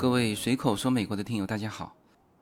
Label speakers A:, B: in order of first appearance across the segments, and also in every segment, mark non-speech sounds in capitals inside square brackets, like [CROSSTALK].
A: 各位随口说美国的听友，大家好。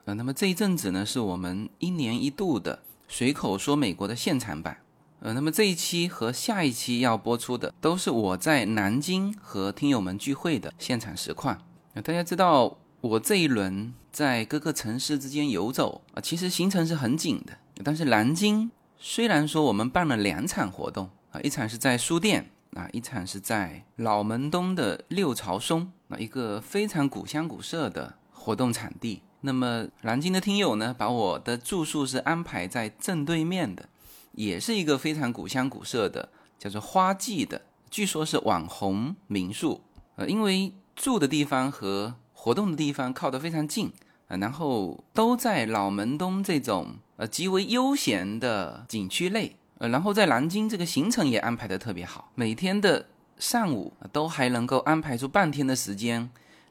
A: 呃，那么这一阵子呢，是我们一年一度的随口说美国的现场版。呃，那么这一期和下一期要播出的，都是我在南京和听友们聚会的现场实况。呃，大家知道，我这一轮在各个城市之间游走啊，其实行程是很紧的。但是南京虽然说我们办了两场活动啊，一场是在书店。啊，一场是在老门东的六朝松，那，一个非常古香古色的活动场地。那么南京的听友呢，把我的住宿是安排在正对面的，也是一个非常古香古色的，叫做花季的，据说是网红民宿。呃，因为住的地方和活动的地方靠得非常近，呃，然后都在老门东这种呃极为悠闲的景区内。呃，然后在南京这个行程也安排的特别好，每天的上午都还能够安排出半天的时间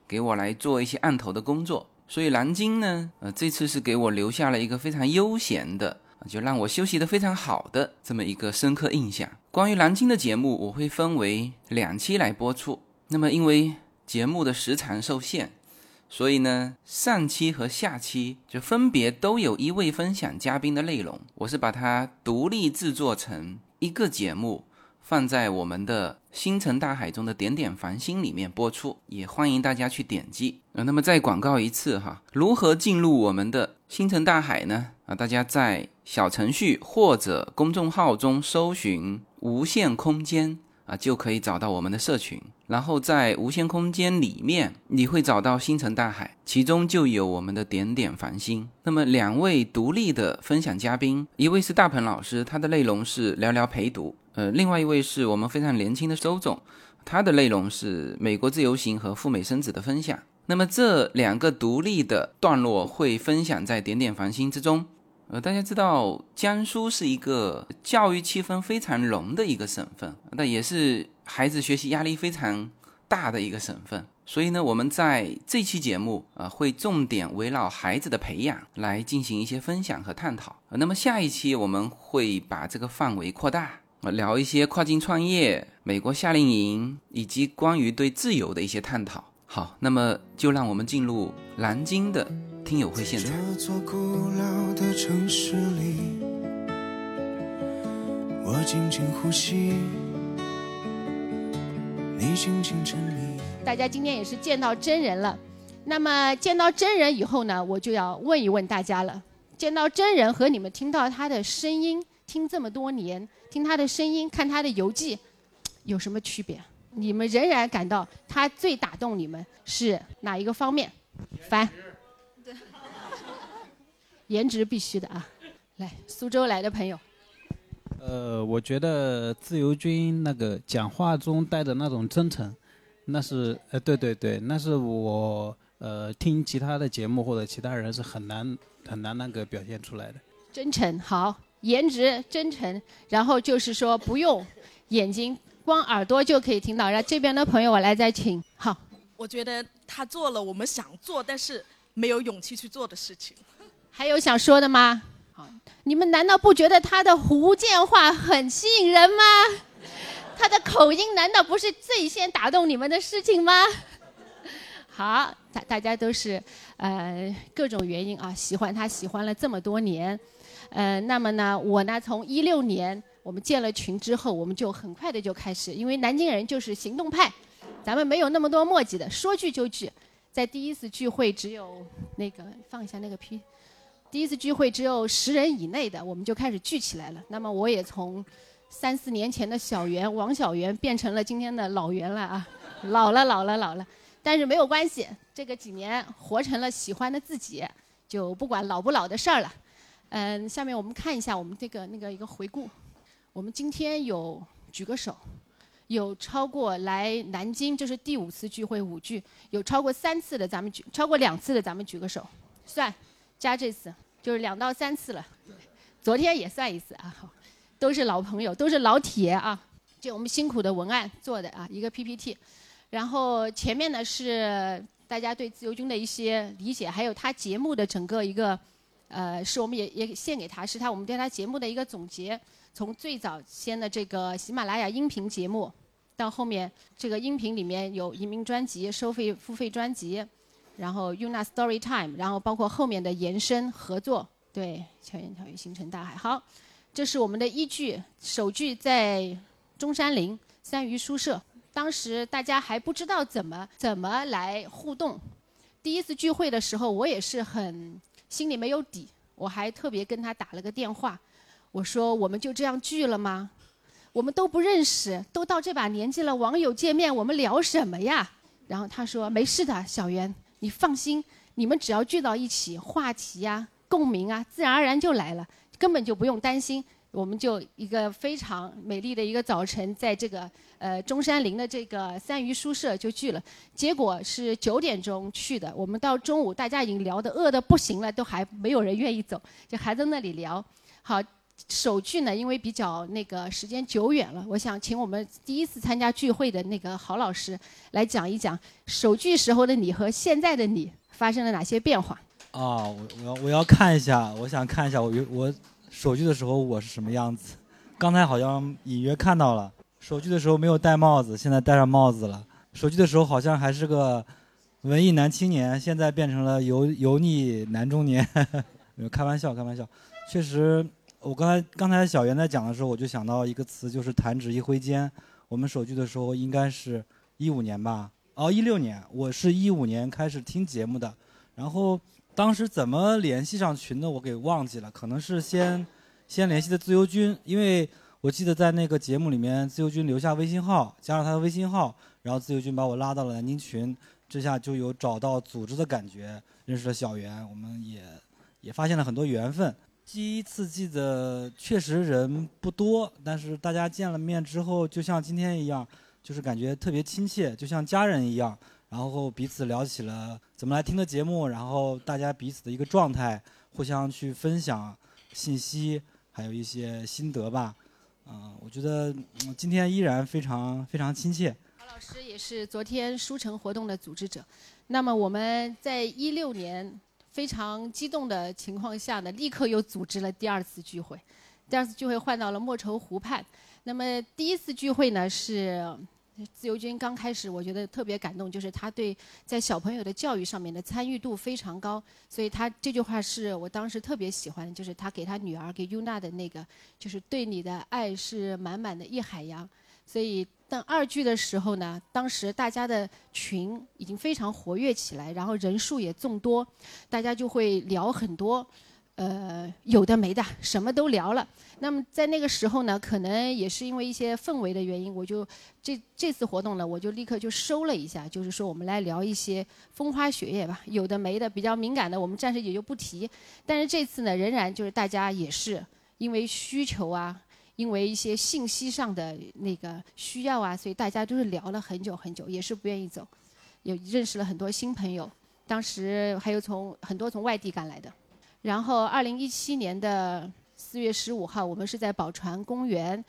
A: 给我来做一些案头的工作，所以南京呢，呃，这次是给我留下了一个非常悠闲的，就让我休息的非常好的这么一个深刻印象。关于南京的节目，我会分为两期来播出。那么因为节目的时长受限。所以呢，上期和下期就分别都有一位分享嘉宾的内容，我是把它独立制作成一个节目，放在我们的星辰大海中的点点繁星里面播出，也欢迎大家去点击。呃，那么再广告一次哈，如何进入我们的星辰大海呢？啊，大家在小程序或者公众号中搜寻“无限空间”。啊，就可以找到我们的社群，然后在无限空间里面，你会找到星辰大海，其中就有我们的点点繁星。那么两位独立的分享嘉宾，一位是大鹏老师，他的内容是聊聊陪读；呃，另外一位是我们非常年轻的周总，他的内容是美国自由行和赴美生子的分享。那么这两个独立的段落会分享在点点繁星之中。呃，大家知道江苏是一个教育气氛非常浓的一个省份，那也是孩子学习压力非常大的一个省份。所以呢，我们在这期节目啊，会重点围绕孩子的培养来进行一些分享和探讨。那么下一期我们会把这个范围扩大，聊一些跨境创业、美国夏令营以及关于对自由的一些探讨。好，那么就让我们进入南京的。听友会现场。
B: 大家今天也是见到真人了，那么见到真人以后呢，我就要问一问大家了：见到真人和你们听到他的声音，听这么多年，听他的声音，看他的游记，有什么区别？你们仍然感到他最打动你们是哪一个方面？翻。颜值必须的啊！来，苏州来的朋友。
C: 呃，我觉得自由军那个讲话中带的那种真诚，那是呃，对对对，那是我呃听其他的节目或者其他人是很难很难那个表现出来的。
B: 真诚好，颜值真诚，然后就是说不用眼睛，光耳朵就可以听到。然后这边的朋友，我来再请。好，
D: 我觉得他做了我们想做但是没有勇气去做的事情。
B: 还有想说的吗？好，你们难道不觉得他的福建话很吸引人吗？他的口音难道不是最先打动你们的事情吗？好，大大家都是呃各种原因啊喜欢他，喜欢了这么多年。呃，那么呢，我呢从一六年我们建了群之后，我们就很快的就开始，因为南京人就是行动派，咱们没有那么多墨迹的，说聚就聚。在第一次聚会只有那个放一下那个 P。第一次聚会只有十人以内的，我们就开始聚起来了。那么我也从三四年前的小圆王小圆变成了今天的老圆了啊，老了老了老了。但是没有关系，这个几年活成了喜欢的自己，就不管老不老的事儿了。嗯，下面我们看一下我们这个那个一个回顾。我们今天有举个手，有超过来南京，这是第五次聚会五聚，有超过三次的咱们举，超过两次的咱们举个手，算。加这次就是两到三次了，昨天也算一次啊，都是老朋友，都是老铁啊。就我们辛苦的文案做的啊，一个 PPT，然后前面呢是大家对自由军的一些理解，还有他节目的整个一个，呃，是我们也也献给他，是他我们对他节目的一个总结。从最早先的这个喜马拉雅音频节目，到后面这个音频里面有移民专辑、收费付费专辑。然后 UNA Story Time，然后包括后面的延伸合作，对，巧言巧语星辰大海。好，这是我们的依据，首句在中山陵三余书社，当时大家还不知道怎么怎么来互动。第一次聚会的时候，我也是很心里没有底，我还特别跟他打了个电话，我说我们就这样聚了吗？我们都不认识，都到这把年纪了，网友见面我们聊什么呀？然后他说没事的，小袁。你放心，你们只要聚到一起，话题呀、共鸣啊，自然而然就来了，根本就不用担心。我们就一个非常美丽的一个早晨，在这个呃中山陵的这个三余书社就聚了。结果是九点钟去的，我们到中午大家已经聊得饿得不行了，都还没有人愿意走，就还在那里聊。好。首句呢，因为比较那个时间久远了，我想请我们第一次参加聚会的那个郝老师来讲一讲首句时候的你和现在的你发生了哪些变化。
E: 啊，我我要我要看一下，我想看一下我我首句的时候我是什么样子。刚才好像隐约看到了，首句的时候没有戴帽子，现在戴上帽子了。首句的时候好像还是个文艺男青年，现在变成了油油腻男中年。[LAUGHS] 开玩笑，开玩笑，确实。我刚才刚才小袁在讲的时候，我就想到一个词，就是弹指一挥间。我们首句的时候应该是一五年吧？哦，一六年，我是一五年开始听节目的。然后当时怎么联系上群的，我给忘记了。可能是先 [SIGHS] 先联系的自由军，因为我记得在那个节目里面，自由军留下微信号，加上他的微信号，然后自由军把我拉到了南京群，这下就有找到组织的感觉，认识了小袁，我们也也发现了很多缘分。第一次记得确实人不多，但是大家见了面之后，就像今天一样，就是感觉特别亲切，就像家人一样。然后彼此聊起了怎么来听的节目，然后大家彼此的一个状态，互相去分享信息，还有一些心得吧。嗯，我觉得今天依然非常非常亲切。
B: 郝老师也是昨天书城活动的组织者。那么我们在一六年。非常激动的情况下呢，立刻又组织了第二次聚会。第二次聚会换到了莫愁湖畔。那么第一次聚会呢，是自由军刚开始，我觉得特别感动，就是他对在小朋友的教育上面的参与度非常高。所以他这句话是我当时特别喜欢，就是他给他女儿给尤娜的那个，就是对你的爱是满满的一海洋。所以。但二句的时候呢，当时大家的群已经非常活跃起来，然后人数也众多，大家就会聊很多，呃，有的没的，什么都聊了。那么在那个时候呢，可能也是因为一些氛围的原因，我就这这次活动呢，我就立刻就收了一下，就是说我们来聊一些风花雪月吧，有的没的，比较敏感的，我们暂时也就不提。但是这次呢，仍然就是大家也是因为需求啊。因为一些信息上的那个需要啊，所以大家都是聊了很久很久，也是不愿意走，也认识了很多新朋友。当时还有从很多从外地赶来的。然后，二零一七年的四月十五号，我们是在宝船公园。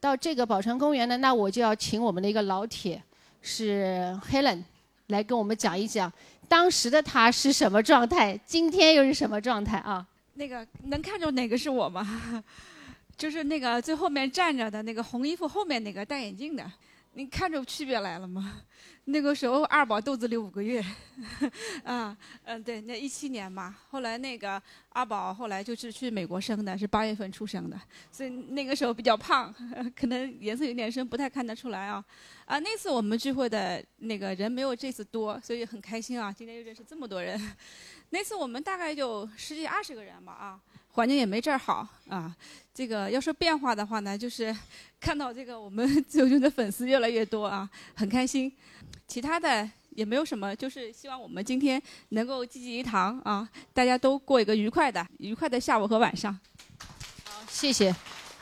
B: 到这个宝船公园呢，那我就要请我们的一个老铁，是 Helen，来跟我们讲一讲当时的他是什么状态，今天又是什么状态啊？
F: 那个能看出哪个是我吗？[LAUGHS] 就是那个最后面站着的那个红衣服后面那个戴眼镜的，你看出区别来了吗？[LAUGHS] 那个时候二宝肚子里五个月，[LAUGHS] 啊，嗯，对，那一七年嘛。后来那个二宝后来就是去美国生的，是八月份出生的，所以那个时候比较胖，[LAUGHS] 可能颜色有点深，不太看得出来啊。啊，那次我们聚会的那个人没有这次多，所以很开心啊。今天又认识这么多人，那次我们大概就十几二十个人吧啊。环境也没这儿好啊！这个要说变化的话呢，就是 [LAUGHS] 看到这个我们自由军的粉丝越来越多啊，很开心。其他的也没有什么，就是希望我们今天能够济济一堂啊，大家都过一个愉快的、愉快的下午和晚上。
B: 好，谢谢。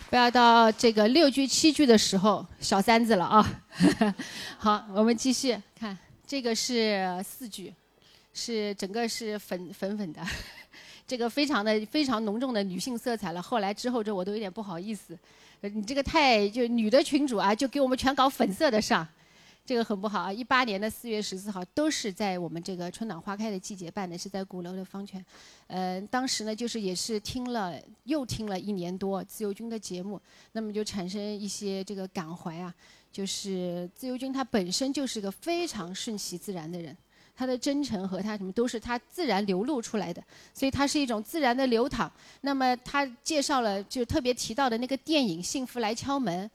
B: 不要到这个六句七句的时候小三子了啊！[LAUGHS] 好，我们继续看，这个是四句，是整个是粉粉粉的。这个非常的非常浓重的女性色彩了。后来之后这我都有点不好意思，你这个太就女的群主啊，就给我们全搞粉色的上，这个很不好啊。一八年的四月十四号都是在我们这个春暖花开的季节办的，是在鼓楼的方泉。呃，当时呢就是也是听了又听了一年多自由军的节目，那么就产生一些这个感怀啊，就是自由军他本身就是个非常顺其自然的人。他的真诚和他什么都是他自然流露出来的，所以它是一种自然的流淌。那么他介绍了就特别提到的那个电影《幸福来敲门》，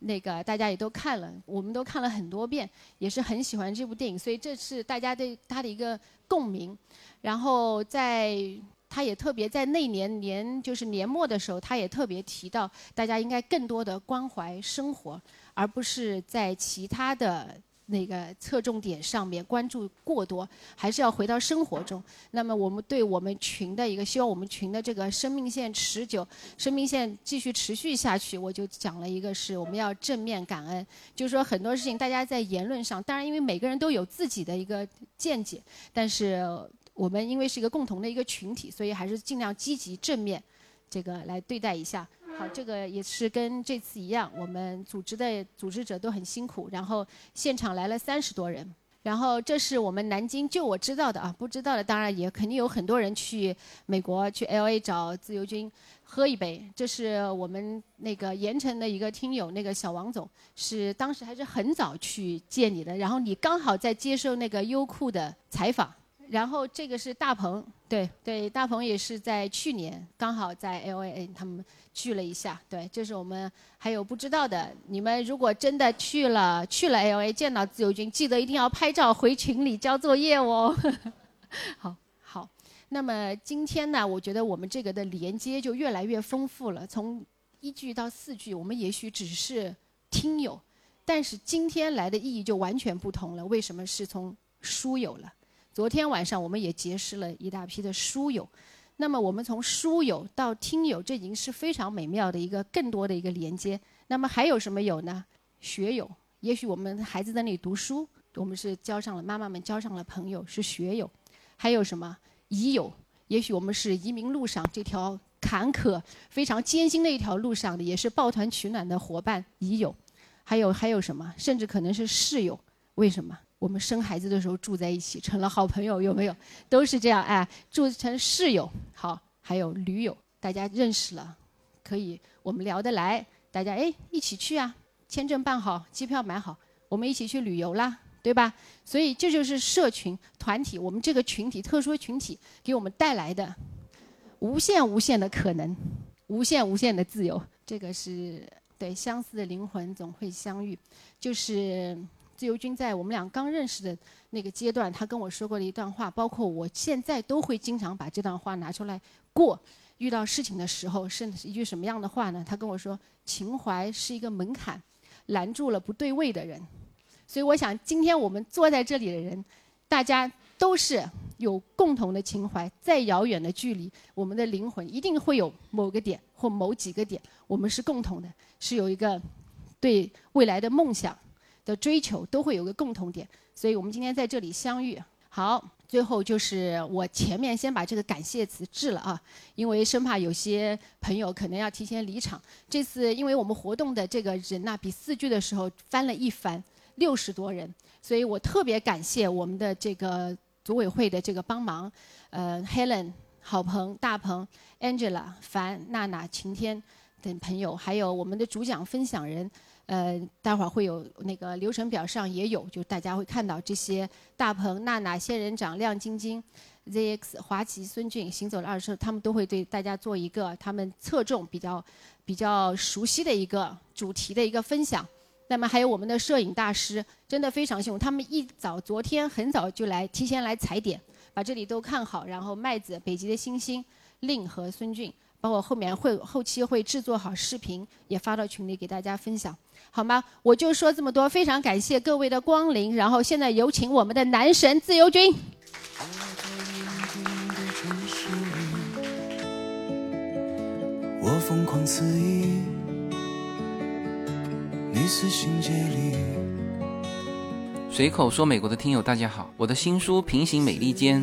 B: 那个大家也都看了，我们都看了很多遍，也是很喜欢这部电影，所以这是大家对他的一个共鸣。然后在他也特别在那年年就是年末的时候，他也特别提到大家应该更多的关怀生活，而不是在其他的那个侧重点上面关注过多，还是要回到生活中。那么我们对我们群的一个希望，我们群的这个生命线持久，生命线继续持续下去，我就讲了一个是我们要正面感恩，就是说很多事情大家在言论上，当然因为每个人都有自己的一个见解，但是。我们因为是一个共同的一个群体，所以还是尽量积极正面，这个来对待一下。好，这个也是跟这次一样，我们组织的组织者都很辛苦，然后现场来了三十多人。然后这是我们南京，就我知道的啊，不知道的当然也肯定有很多人去美国去 L A 找自由军喝一杯。这是我们那个盐城的一个听友，那个小王总是当时还是很早去见你的，然后你刚好在接受那个优酷的采访。然后这个是大鹏，对对，大鹏也是在去年刚好在 L A 他们聚了一下，对，这是我们还有不知道的，你们如果真的去了去了 L A 见到自由军，记得一定要拍照回群里交作业哦。[LAUGHS] 好，好，那么今天呢，我觉得我们这个的连接就越来越丰富了，从一句到四句，我们也许只是听友，但是今天来的意义就完全不同了。为什么是从书友了？昨天晚上我们也结识了一大批的书友，那么我们从书友到听友，这已经是非常美妙的一个更多的一个连接。那么还有什么友呢？学友，也许我们孩子在那里读书，我们是交上了妈妈们交上了朋友，是学友。还有什么移友？也许我们是移民路上这条坎坷、非常艰辛的一条路上的，也是抱团取暖的伙伴移友。还有还有什么？甚至可能是室友？为什么？我们生孩子的时候住在一起，成了好朋友，有没有？都是这样哎，住成室友。好，还有驴友，大家认识了，可以我们聊得来，大家哎一起去啊，签证办好，机票买好，我们一起去旅游啦，对吧？所以这就是社群团体，我们这个群体特殊群体给我们带来的无限无限的可能，无限无限的自由。这个是对相似的灵魂总会相遇，就是。自由军在我们俩刚认识的那个阶段，他跟我说过的一段话，包括我现在都会经常把这段话拿出来过。遇到事情的时候，是一句什么样的话呢？他跟我说：“情怀是一个门槛，拦住了不对位的人。”所以我想，今天我们坐在这里的人，大家都是有共同的情怀。再遥远的距离，我们的灵魂一定会有某个点或某几个点，我们是共同的，是有一个对未来的梦想。的追求都会有个共同点，所以我们今天在这里相遇。好，最后就是我前面先把这个感谢词致了啊，因为生怕有些朋友可能要提前离场。这次因为我们活动的这个人呐，比四句的时候翻了一番，六十多人，所以我特别感谢我们的这个组委会的这个帮忙，呃，Helen、郝鹏、大鹏、Angela、樊、娜娜、晴天等朋友，还有我们的主讲分享人。呃，待会儿会有那个流程表上也有，就大家会看到这些大鹏、娜娜、仙人掌、亮晶晶、ZX、华旗、孙俊行走的二十他们都会对大家做一个他们侧重比较比较熟悉的一个主题的一个分享。那么还有我们的摄影大师，真的非常幸福，他们一早昨天很早就来提前来踩点，把这里都看好。然后麦子、北极的星星、令和孙俊，包括后面会后期会制作好视频，也发到群里给大家分享。好吗？我就说这么多，非常感谢各位的光临。然后现在有请我们的男神自由军。我疯狂肆意，你死心竭力。随口说，美国的听友大家好，我的新书《平行美利坚》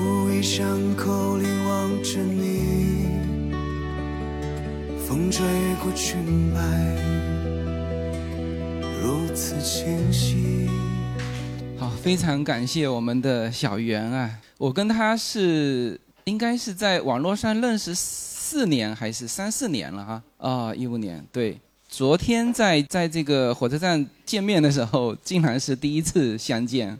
G: 巷口里望着你，风吹过裙摆，如此清晰。
A: 好，非常感谢我们的小袁啊！我跟他是应该是在网络上认识四年还是三四年了哈？啊，一五年对。昨天在在这个火车站见面的时候，竟然是第一次相见，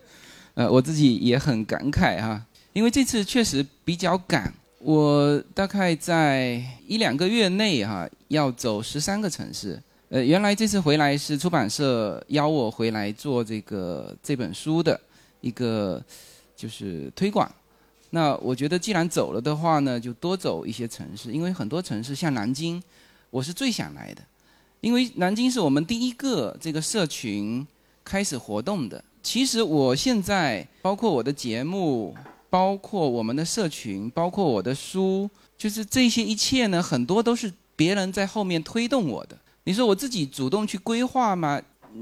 A: 呃，我自己也很感慨哈，因为这次确实比较赶，我大概在一两个月内哈要走十三个城市，呃，原来这次回来是出版社邀我回来做这个这本书的一个就是推广，那我觉得既然走了的话呢，就多走一些城市，因为很多城市像南京，我是最想来的。因为南京是我们第一个这个社群开始活动的。其实我现在包括我的节目，包括我们的社群，包括我的书，就是这些一切呢，很多都是别人在后面推动我的。你说我自己主动去规划吗？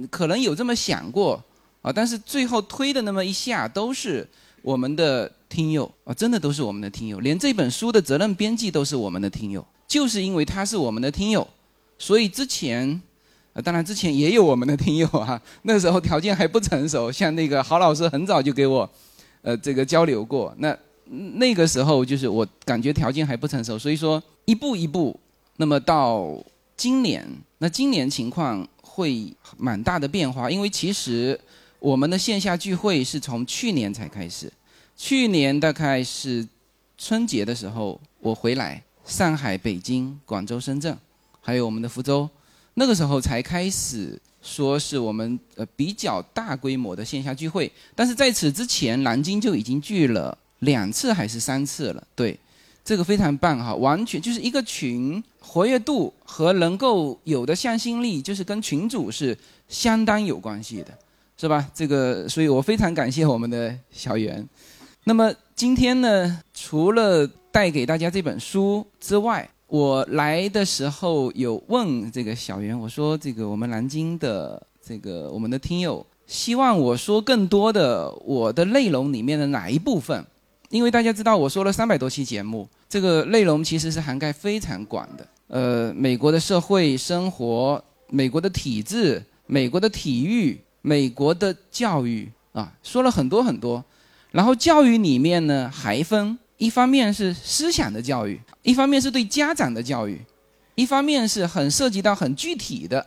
A: 可能有这么想过啊，但是最后推的那么一下，都是我们的听友啊，真的都是我们的听友。连这本书的责任编辑都是我们的听友，就是因为他是我们的听友。所以之前，当然之前也有我们的听友啊，那时候条件还不成熟，像那个郝老师很早就给我，呃，这个交流过。那那个时候就是我感觉条件还不成熟，所以说一步一步，那么到今年，那今年情况会蛮大的变化，因为其实我们的线下聚会是从去年才开始，去年大概是春节的时候我回来，上海、北京、广州、深圳。还有我们的福州，那个时候才开始说是我们呃比较大规模的线下聚会，但是在此之前，南京就已经聚了两次还是三次了。对，这个非常棒哈，完全就是一个群活跃度和能够有的向心力，就是跟群主是相当有关系的，是吧？这个，所以我非常感谢我们的小袁。那么今天呢，除了带给大家这本书之外，我来的时候有问这个小袁，我说这个我们南京的这个我们的听友希望我说更多的我的内容里面的哪一部分？因为大家知道我说了三百多期节目，这个内容其实是涵盖非常广的。呃，美国的社会生活、美国的体制、美国的体育、美国的教育啊，说了很多很多。然后教育里面呢还分。一方面是思想的教育，一方面是对家长的教育，一方面是很涉及到很具体的，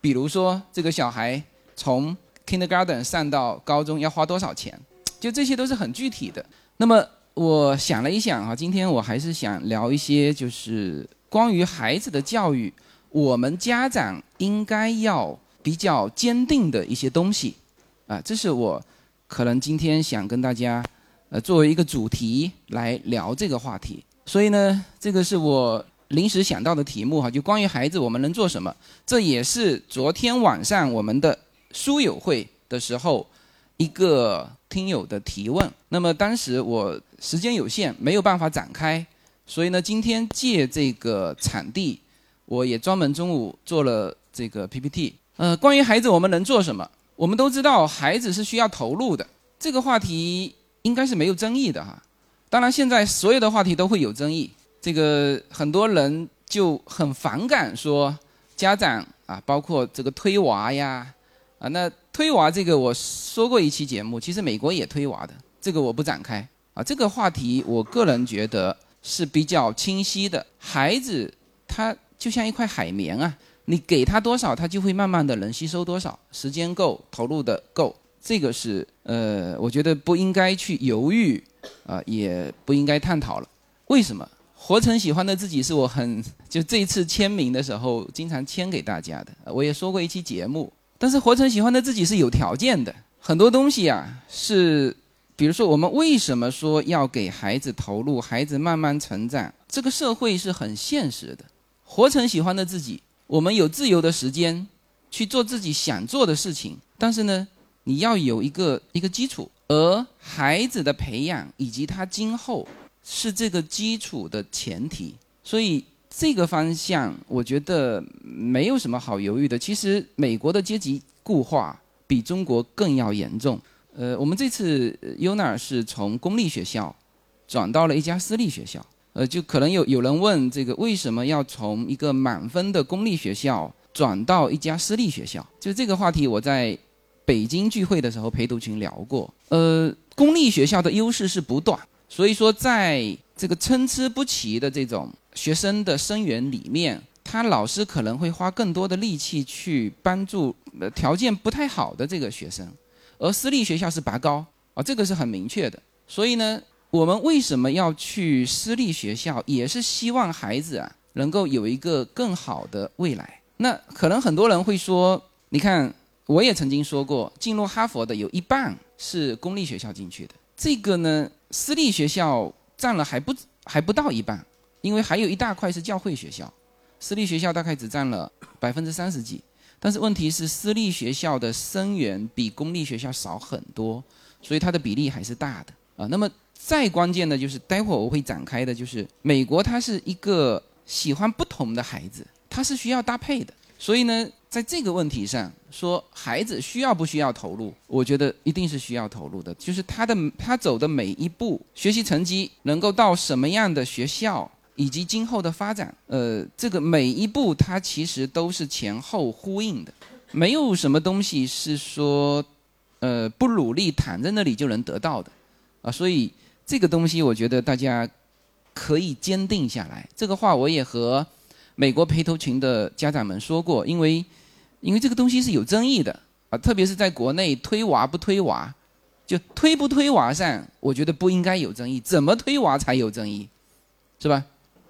A: 比如说这个小孩从 kindergarten 上到高中要花多少钱，就这些都是很具体的。那么我想了一想啊，今天我还是想聊一些就是关于孩子的教育，我们家长应该要比较坚定的一些东西，啊，这是我可能今天想跟大家。呃，作为一个主题来聊这个话题，所以呢，这个是我临时想到的题目哈，就关于孩子我们能做什么。这也是昨天晚上我们的书友会的时候一个听友的提问。那么当时我时间有限，没有办法展开，所以呢，今天借这个场地，我也专门中午做了这个 PPT。呃，关于孩子我们能做什么？我们都知道孩子是需要投入的，这个话题。应该是没有争议的哈，当然现在所有的话题都会有争议，这个很多人就很反感说家长啊，包括这个推娃呀，啊，那推娃这个我说过一期节目，其实美国也推娃的，这个我不展开。啊，这个话题我个人觉得是比较清晰的，孩子他就像一块海绵啊，你给他多少，他就会慢慢的能吸收多少，时间够，投入的够。这个是呃，我觉得不应该去犹豫，啊，也不应该探讨了。为什么？活成喜欢的自己是我很就这一次签名的时候经常签给大家的。我也说过一期节目，但是活成喜欢的自己是有条件的。很多东西啊，是比如说我们为什么说要给孩子投入，孩子慢慢成长？这个社会是很现实的。活成喜欢的自己，我们有自由的时间去做自己想做的事情，但是呢？你要有一个一个基础，而孩子的培养以及他今后是这个基础的前提，所以这个方向我觉得没有什么好犹豫的。其实美国的阶级固化比中国更要严重。呃，我们这次 UNA 是从公立学校转到了一家私立学校。呃，就可能有有人问这个为什么要从一个满分的公立学校转到一家私立学校？就这个话题，我在北京聚会的时候陪读群聊过。呃，公立学校的优势是不断，所以说在这个参差不齐的这种学生的生源里面，他老师可能会花更多的力气去帮助条件不太好的这个学生，而私立学校是拔高啊，这个是很明确的。所以呢。我们为什么要去私立学校？也是希望孩子啊能够有一个更好的未来。那可能很多人会说，你看，我也曾经说过，进入哈佛的有一半是公立学校进去的。这个呢，私立学校占了还不还不到一半，因为还有一大块是教会学校，私立学校大概只占了百分之三十几。但是问题是，私立学校的生源比公立学校少很多，所以它的比例还是大的啊。那么。再关键的就是，待会儿我会展开的，就是美国它是一个喜欢不同的孩子，它是需要搭配的。所以呢，在这个问题上说，孩子需要不需要投入？我觉得一定是需要投入的。就是他的他走的每一步，学习成绩能够到什么样的学校，以及今后的发展，呃，这个每一步它其实都是前后呼应的，没有什么东西是说，呃，不努力躺在那里就能得到的，啊，所以。这个东西，我觉得大家可以坚定下来。这个话我也和美国陪读群的家长们说过，因为因为这个东西是有争议的啊，特别是在国内推娃不推娃，就推不推娃上，我觉得不应该有争议，怎么推娃才有争议，是吧？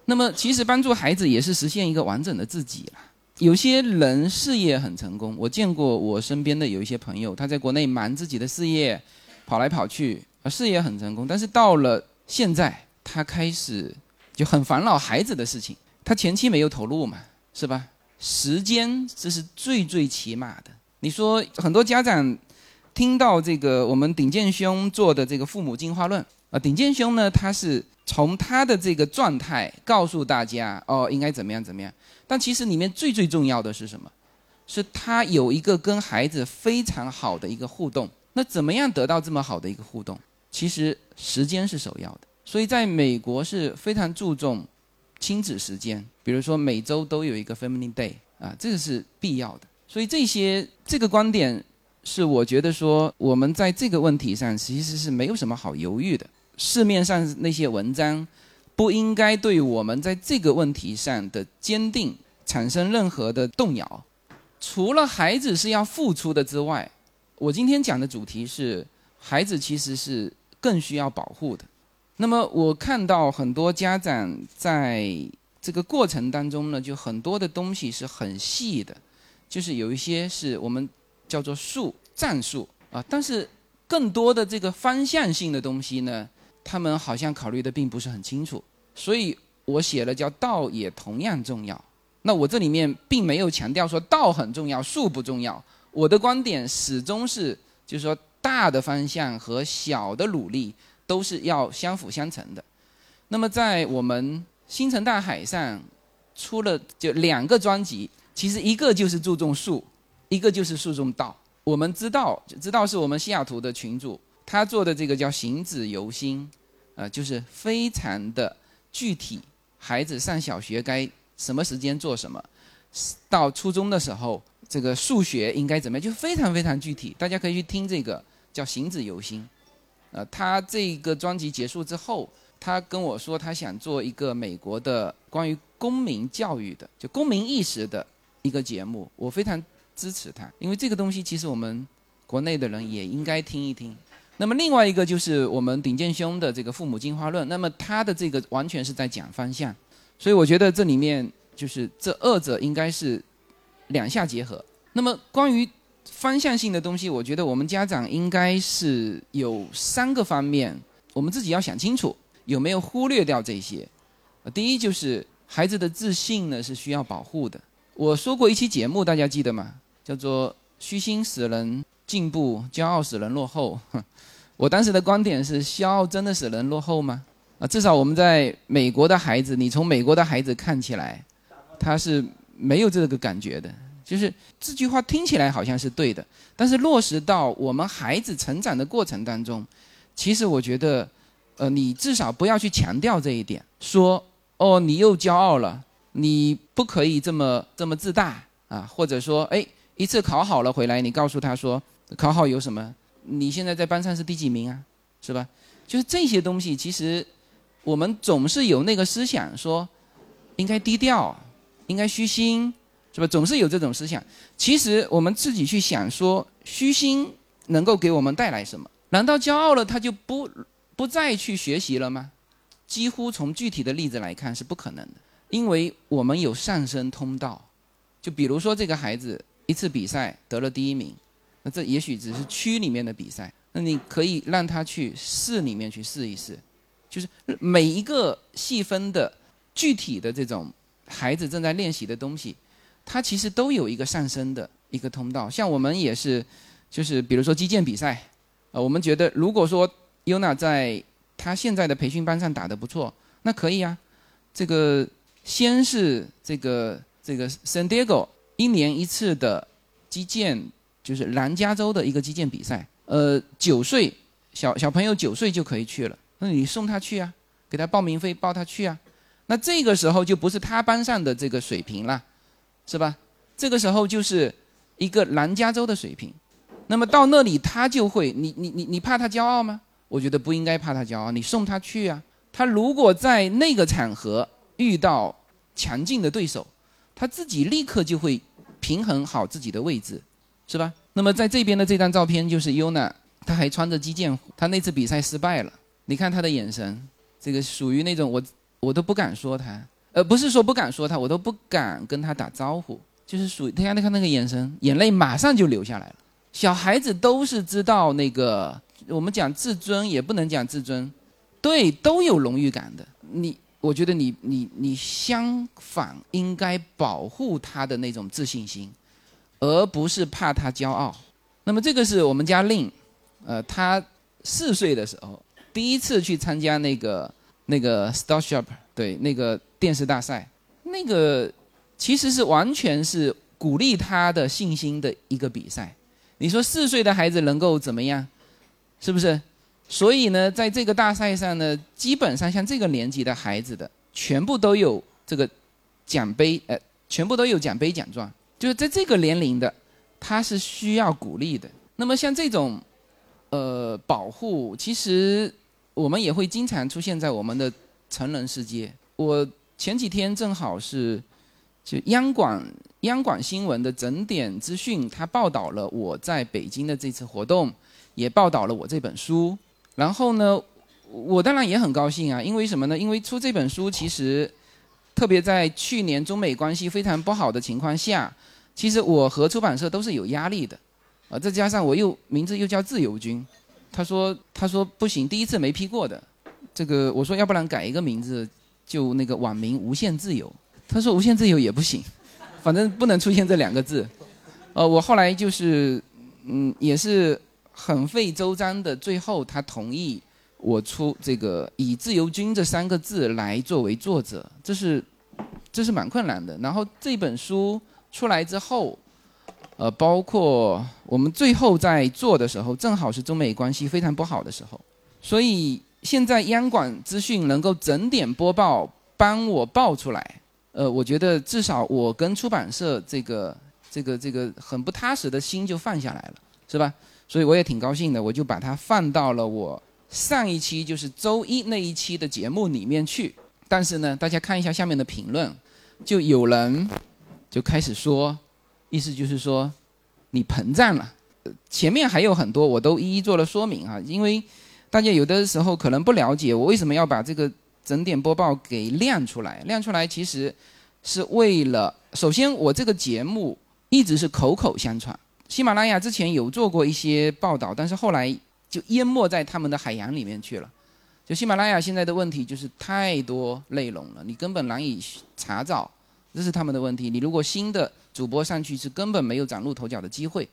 A: 那么其实帮助孩子也是实现一个完整的自己了。有些人事业很成功，我见过我身边的有一些朋友，他在国内忙自己的事业，跑来跑去。事业很成功，但是到了现在，他开始就很烦恼孩子的事情。他前期没有投入嘛，是吧？时间这是最最起码的。你说很多家长听到这个我们顶剑兄做的这个父母进化论啊，顶剑兄呢，他是从他的这个状态告诉大家哦，应该怎么样怎么样。但其实里面最最重要的是什么？是他有一个跟孩子非常好的一个互动。那怎么样得到这么好的一个互动？其实时间是首要的，所以在美国是非常注重亲子时间，比如说每周都有一个 Family Day 啊，这个是必要的。所以这些这个观点是我觉得说我们在这个问题上其实是没有什么好犹豫的。市面上那些文章不应该对我们在这个问题上的坚定产生任何的动摇。除了孩子是要付出的之外，我今天讲的主题是孩子其实是。更需要保护的。那么我看到很多家长在这个过程当中呢，就很多的东西是很细的，就是有一些是我们叫做术战术啊，但是更多的这个方向性的东西呢，他们好像考虑的并不是很清楚。所以我写了叫道也同样重要。那我这里面并没有强调说道很重要，术不重要。我的观点始终是，就是说。大的方向和小的努力都是要相辅相成的。那么在我们星辰大海上出了就两个专辑，其实一个就是注重术，一个就是注重道。我们知道，知道是我们西雅图的群主，他做的这个叫行止游心，呃，就是非常的具体。孩子上小学该什么时间做什么，到初中的时候这个数学应该怎么样，就非常非常具体。大家可以去听这个。叫行止游心，呃，他这个专辑结束之后，他跟我说他想做一个美国的关于公民教育的，就公民意识的一个节目，我非常支持他，因为这个东西其实我们国内的人也应该听一听。那么另外一个就是我们顶剑兄的这个父母进化论，那么他的这个完全是在讲方向，所以我觉得这里面就是这二者应该是两下结合。那么关于。方向性的东西，我觉得我们家长应该是有三个方面，我们自己要想清楚有没有忽略掉这些。第一就是孩子的自信呢是需要保护的。我说过一期节目，大家记得吗？叫做“虚心使人进步，骄傲使人落后”。[LAUGHS] 我当时的观点是：骄傲真的使人落后吗？啊，至少我们在美国的孩子，你从美国的孩子看起来，他是没有这个感觉的。就是这句话听起来好像是对的，但是落实到我们孩子成长的过程当中，其实我觉得呃，你至少不要去强调这一点，说哦，你又骄傲了，你不可以这么这么自大啊，或者说，哎，一次考好了回来，你告诉他说，考好有什么？你现在在班上是第几名啊？是吧？就是这些东西，其实我们总是有那个思想，说应该低调，应该虚心，是吧？总是有这种思想。其实我们自己去想，说虚心能够给我们带来什么？难道骄傲了他就不不再去学习了吗？几乎从具体的例子来看是不可能的，因为我们有上升通道。就比如说这个孩子一次比赛得了第一名，那这也许只是区里面的比赛。那你可以让他去市里面去试一试，就是每一个细分的、具体的这种孩子正在练习的东西，他其实都有一个上升的一个通道。像我们也是，就是比如说击剑比赛，呃，我们觉得如果说 Yuna 在他现在的培训班上打得不错，那可以啊。这个先是这个这个 San Diego 一年一次的击剑，就是南加州的一个击剑比赛。呃，九岁小小朋友九岁就可以去了，那你送他去啊，给他报名费报他去啊，那这个时候就不是他班上的这个水平了，是吧？这个时候就是一个南加州的水平，那么到那里他就会，你你你你怕他骄傲吗？我觉得不应该怕他骄傲，你送他去啊。他如果在那个场合遇到强劲的对手，他自己立刻就会平衡好自己的位置，是吧？那么在这边的这张照片就是 Yuna，他还穿着击剑服，他那次比赛失败了。你看他的眼神，这个属于那种我我都不敢说他，呃，不是说不敢说他，我都不敢跟他打招呼，就是属于他看他看那个眼神，眼泪马上就流下来了。小孩子都是知道那个，我们讲自尊也不能讲自尊，对，都有荣誉感的。你，我觉得你你你相反应该保护他的那种自信心。而不是怕他骄傲。那么这个是我们家令，呃，他四岁的时候第一次去参加那个那个 Star Shop，对，那个电视大赛，那个其实是完全是鼓励他的信心的一个比赛。你说四岁的孩子能够怎么样？是不是？所以呢，在这个大赛上呢，基本上像这个年纪的孩子的，全部都有这个奖杯，呃，全部都有奖杯奖状。就是在这个年龄的，他是需要鼓励的。那么像这种，呃，保护，其实我们也会经常出现在我们的成人世界。我前几天正好是，就央广央广新闻的整点资讯，它报道了我在北京的这次活动，也报道了我这本书。然后呢，我当然也很高兴啊，因为什么呢？因为出这本书，其实特别在去年中美关系非常不好的情况下。其实我和出版社都是有压力的，啊，再加上我又名字又叫自由军，他说他说不行，第一次没批过的，这个我说要不然改一个名字，就那个网名无限自由，他说无限自由也不行，反正不能出现这两个字，呃，我后来就是嗯也是很费周章的，最后他同意我出这个以自由军这三个字来作为作者，这是这是蛮困难的，然后这本书。出来之后，呃，包括我们最后在做的时候，正好是中美关系非常不好的时候，所以现在央广资讯能够整点播报，帮我报出来，呃，我觉得至少我跟出版社这个这个这个很不踏实的心就放下来了，是吧？所以我也挺高兴的，我就把它放到了我上一期就是周一那一期的节目里面去。但是呢，大家看一下下面的评论，就有人。就开始说，意思就是说，你膨胀了。前面还有很多，我都一一做了说明啊。因为大家有的时候可能不了解我为什么要把这个整点播报给亮出来。亮出来其实是为了，首先我这个节目一直是口口相传，喜马拉雅之前有做过一些报道，但是后来就淹没在他们的海洋里面去了。就喜马拉雅现在的问题就是太多内容了，你根本难以查找。这是他们的问题。你如果新的主播上去是根本没有崭露头角的机会，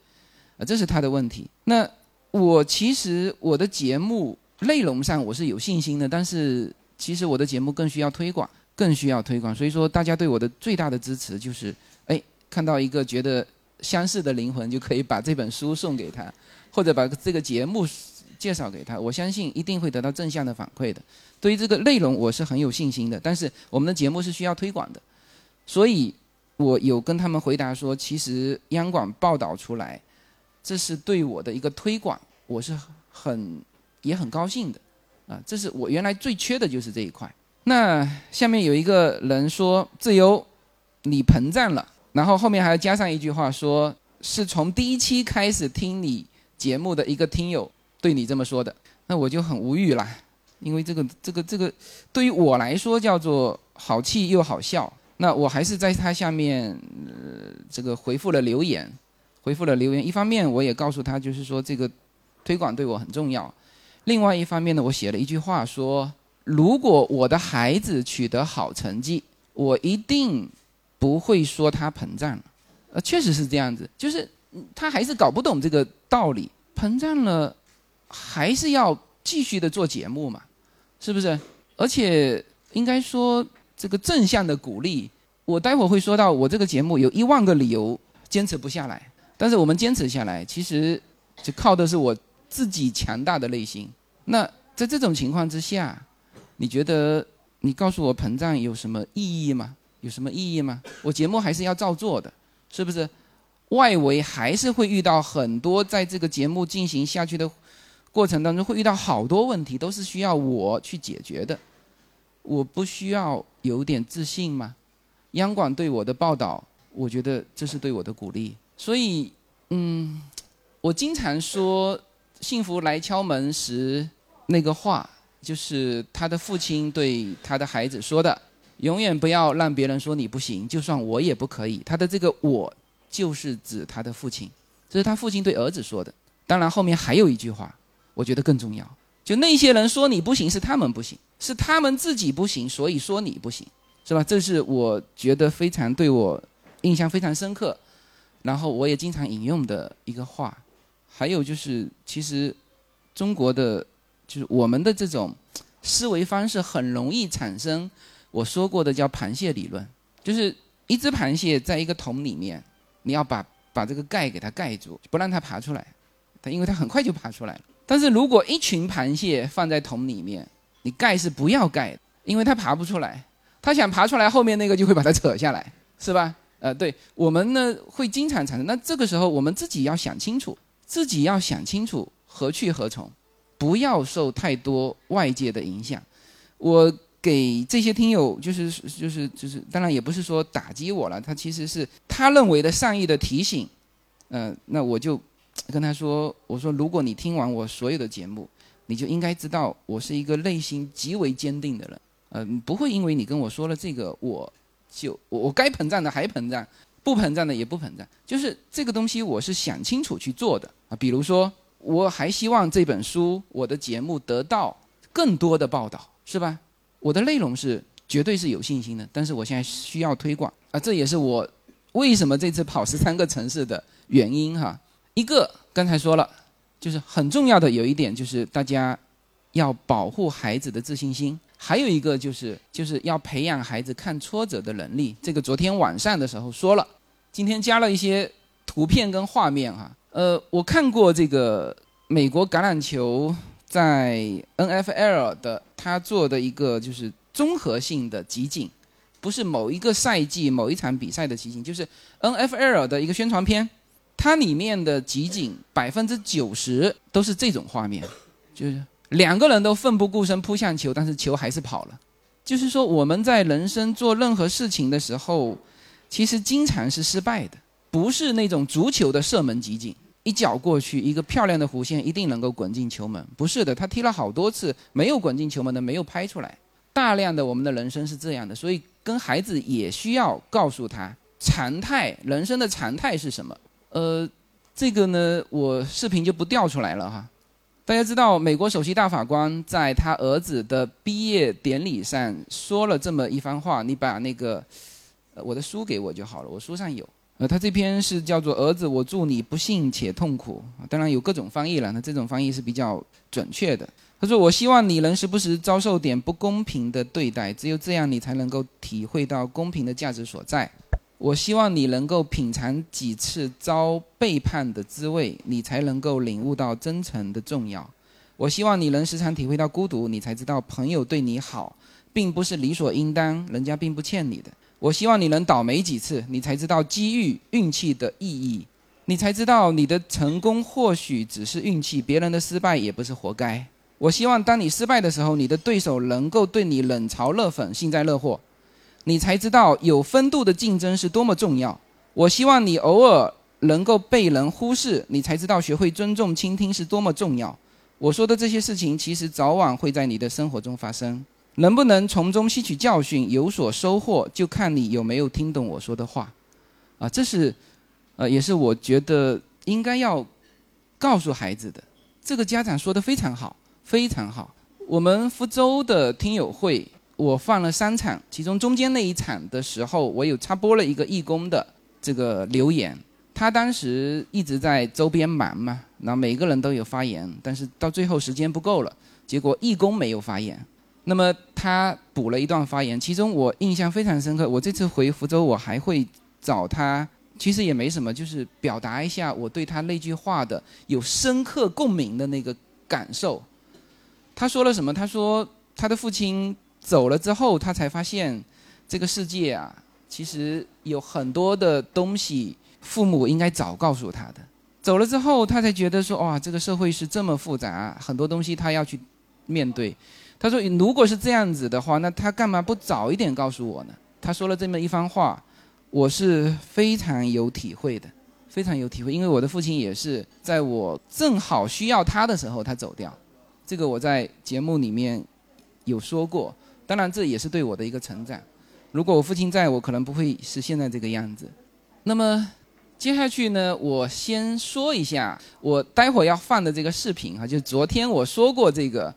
A: 啊，这是他的问题。那我其实我的节目内容上我是有信心的，但是其实我的节目更需要推广，更需要推广。所以说，大家对我的最大的支持就是，哎，看到一个觉得相似的灵魂，就可以把这本书送给他，或者把这个节目介绍给他，我相信一定会得到正向的反馈的。对于这个内容，我是很有信心的。但是我们的节目是需要推广的，所以我有跟他们回答说，其实央广报道出来，这是对我的一个推广，我是很也很高兴的。啊，这是我原来最缺的就是这一块。那下面有一个人说自由，你膨胀了，然后后面还要加上一句话，说是从第一期开始听你节目的一个听友对你这么说的，那我就很无语了，因为这个这个这个对于我来说叫做好气又好笑。那我还是在他下面呃这个回复了留言，回复了留言。一方面我也告诉他，就是说这个推广对我很重要。另外一方面呢，我写了一句话说。如果我的孩子取得好成绩，我一定不会说他膨胀了。呃，确实是这样子，就是他还是搞不懂这个道理，膨胀了还是要继续的做节目嘛，是不是？而且应该说这个正向的鼓励，我待会儿会说到，我这个节目有一万个理由坚持不下来，但是我们坚持下来，其实就靠的是我自己强大的内心。那在这种情况之下。你觉得你告诉我膨胀有什么意义吗？有什么意义吗？我节目还是要照做的，是不是？外围还是会遇到很多，在这个节目进行下去的过程当中，会遇到好多问题，都是需要我去解决的。我不需要有点自信吗？央广对我的报道，我觉得这是对我的鼓励。所以，嗯，我经常说“幸福来敲门”时那个话。就是他的父亲对他的孩子说的：“永远不要让别人说你不行，就算我也不可以。”他的这个“我”就是指他的父亲，这是他父亲对儿子说的。当然，后面还有一句话，我觉得更重要：就那些人说你不行，是他们不行，是他们自己不行，所以说你不行，是吧？这是我觉得非常对我印象非常深刻，然后我也经常引用的一个话。还有就是，其实中国的。就是我们的这种思维方式很容易产生我说过的叫螃蟹理论，就是一只螃蟹在一个桶里面，你要把把这个盖给它盖住，不让它爬出来，它因为它很快就爬出来了。但是如果一群螃蟹放在桶里面，你盖是不要盖，因为它爬不出来，它想爬出来，后面那个就会把它扯下来，是吧？呃，对我们呢会经常产生，那这个时候我们自己要想清楚，自己要想清楚何去何从。不要受太多外界的影响。我给这些听友，就是就是就是，当然也不是说打击我了，他其实是他认为的善意的提醒。嗯，那我就跟他说，我说如果你听完我所有的节目，你就应该知道我是一个内心极为坚定的人。嗯，不会因为你跟我说了这个，我就我我该膨胀的还膨胀，不膨胀的也不膨胀。就是这个东西，我是想清楚去做的啊。比如说。我还希望这本书，我的节目得到更多的报道，是吧？我的内容是绝对是有信心的，但是我现在需要推广啊，这也是我为什么这次跑十三个城市的原因哈。一个刚才说了，就是很重要的有一点就是大家要保护孩子的自信心，还有一个就是就是要培养孩子看挫折的能力。这个昨天晚上的时候说了，今天加了一些图片跟画面哈。呃，我看过这个美国橄榄球在 NFL 的他做的一个就是综合性的集锦，不是某一个赛季某一场比赛的集锦，就是 NFL 的一个宣传片，它里面的集锦百分之九十都是这种画面，就是两个人都奋不顾身扑向球，但是球还是跑了。就是说我们在人生做任何事情的时候，其实经常是失败的，不是那种足球的射门集锦。一脚过去，一个漂亮的弧线一定能够滚进球门。不是的，他踢了好多次没有滚进球门的，没有拍出来。大量的我们的人生是这样的，所以跟孩子也需要告诉他常态，人生的常态是什么。呃，这个呢，我视频就不调出来了哈。大家知道，美国首席大法官在他儿子的毕业典礼上说了这么一番话，你把那个呃我的书给我就好了，我书上有。呃，他这篇是叫做《儿子，我祝你不幸且痛苦》，当然有各种翻译了，那这种翻译是比较准确的。他说：“我希望你能时不时遭受点不公平的对待，只有这样，你才能够体会到公平的价值所在。我希望你能够品尝几次遭背叛的滋味，你才能够领悟到真诚的重要。我希望你能时常体会到孤独，你才知道朋友对你好，并不是理所应当，人家并不欠你的。我希望你能倒霉几次，你才知道机遇、运气的意义，你才知道你的成功或许只是运气，别人的失败也不是活该。我希望当你失败的时候，你的对手能够对你冷嘲热讽、幸灾乐祸，你才知道有风度的竞争是多么重要。我希望你偶尔能够被人忽视，你才知道学会尊重、倾听是多么重要。我说的这些事情，其实早晚会在你的生活中发生。能不能从中吸取教训，有所收获，就看你有没有听懂我说的话。啊，这是，呃，也是我觉得应该要告诉孩子的。这个家长说的非常好，非常好。我们福州的听友会，我放了三场，其中中间那一场的时候，我有插播了一个义工的这个留言。他当时一直在周边忙嘛，然后每个人都有发言，但是到最后时间不够了，结果义工没有发言。那么他补了一段发言，其中我印象非常深刻。我这次回福州，我还会找他，其实也没什么，就是表达一下我对他那句话的有深刻共鸣的那个感受。他说了什么？他说他的父亲走了之后，他才发现这个世界啊，其实有很多的东西。父母应该早告诉他的，走了之后，他才觉得说哇，这个社会是这么复杂，很多东西他要去面对。他说，如果是这样子的话，那他干嘛不早一点告诉我呢？他说了这么一番话，我是非常有体会的，非常有体会，因为我的父亲也是在我正好需要他的时候他走掉，这个我在节目里面有说过。当然，这也是对我的一个成长。如果我父亲在我，可能不会是现在这个样子。那么。接下去呢，我先说一下我待会要放的这个视频哈，就昨天我说过这个，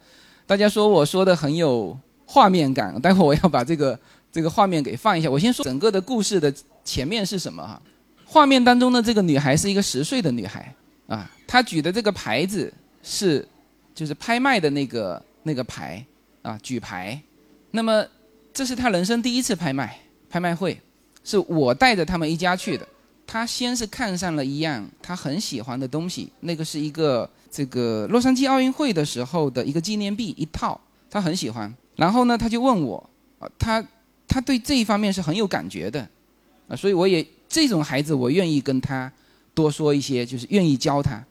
A: 大家说我说的很有画面感，待会我要把这个 [LAUGHS] 这个画面给放一下。我先说整个的故事的前面是什么哈？画面当中的这个女孩是一个十岁的女孩啊，她举的这个牌子是就是拍卖的那个那个牌啊，举牌。那么这是他人生第一次拍卖拍卖会，是我带着他们一家去的。他先是看上了一样他很喜欢的东西，那个是一个这个洛杉矶奥运会的时候的一个纪念币一套，他很喜欢。然后呢，他就问我，啊，他他对这一方面是很有感觉的，啊，所以我也这种孩子我愿意跟他多说一些，就是愿意教他。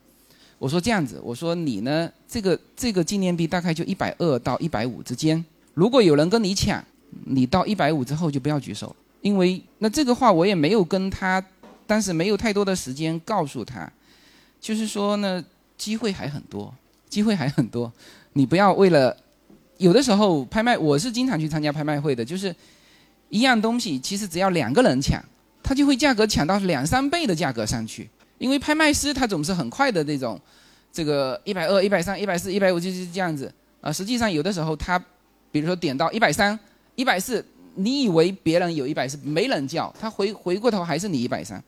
A: 我说这样子，我说你呢，这个这个纪念币大概就一百二到一百五之间，如果有人跟你抢，你到一百五之后就不要举手，因为那这个话我也没有跟他。但是没有太多的时间告诉他，就是说呢，机会还很多，机会还很多。你不要为了有的时候拍卖，我是经常去参加拍卖会的，就是一样东西，其实只要两个人抢，他就会价格抢到两三倍的价格上去。因为拍卖师他总是很快的那种，这个一百二、一百三、一百四、一百五就是这样子啊。实际上有的时候他，比如说点到一百三、一百四。你以为别人有一百四没人叫他回回过头还是你一百三，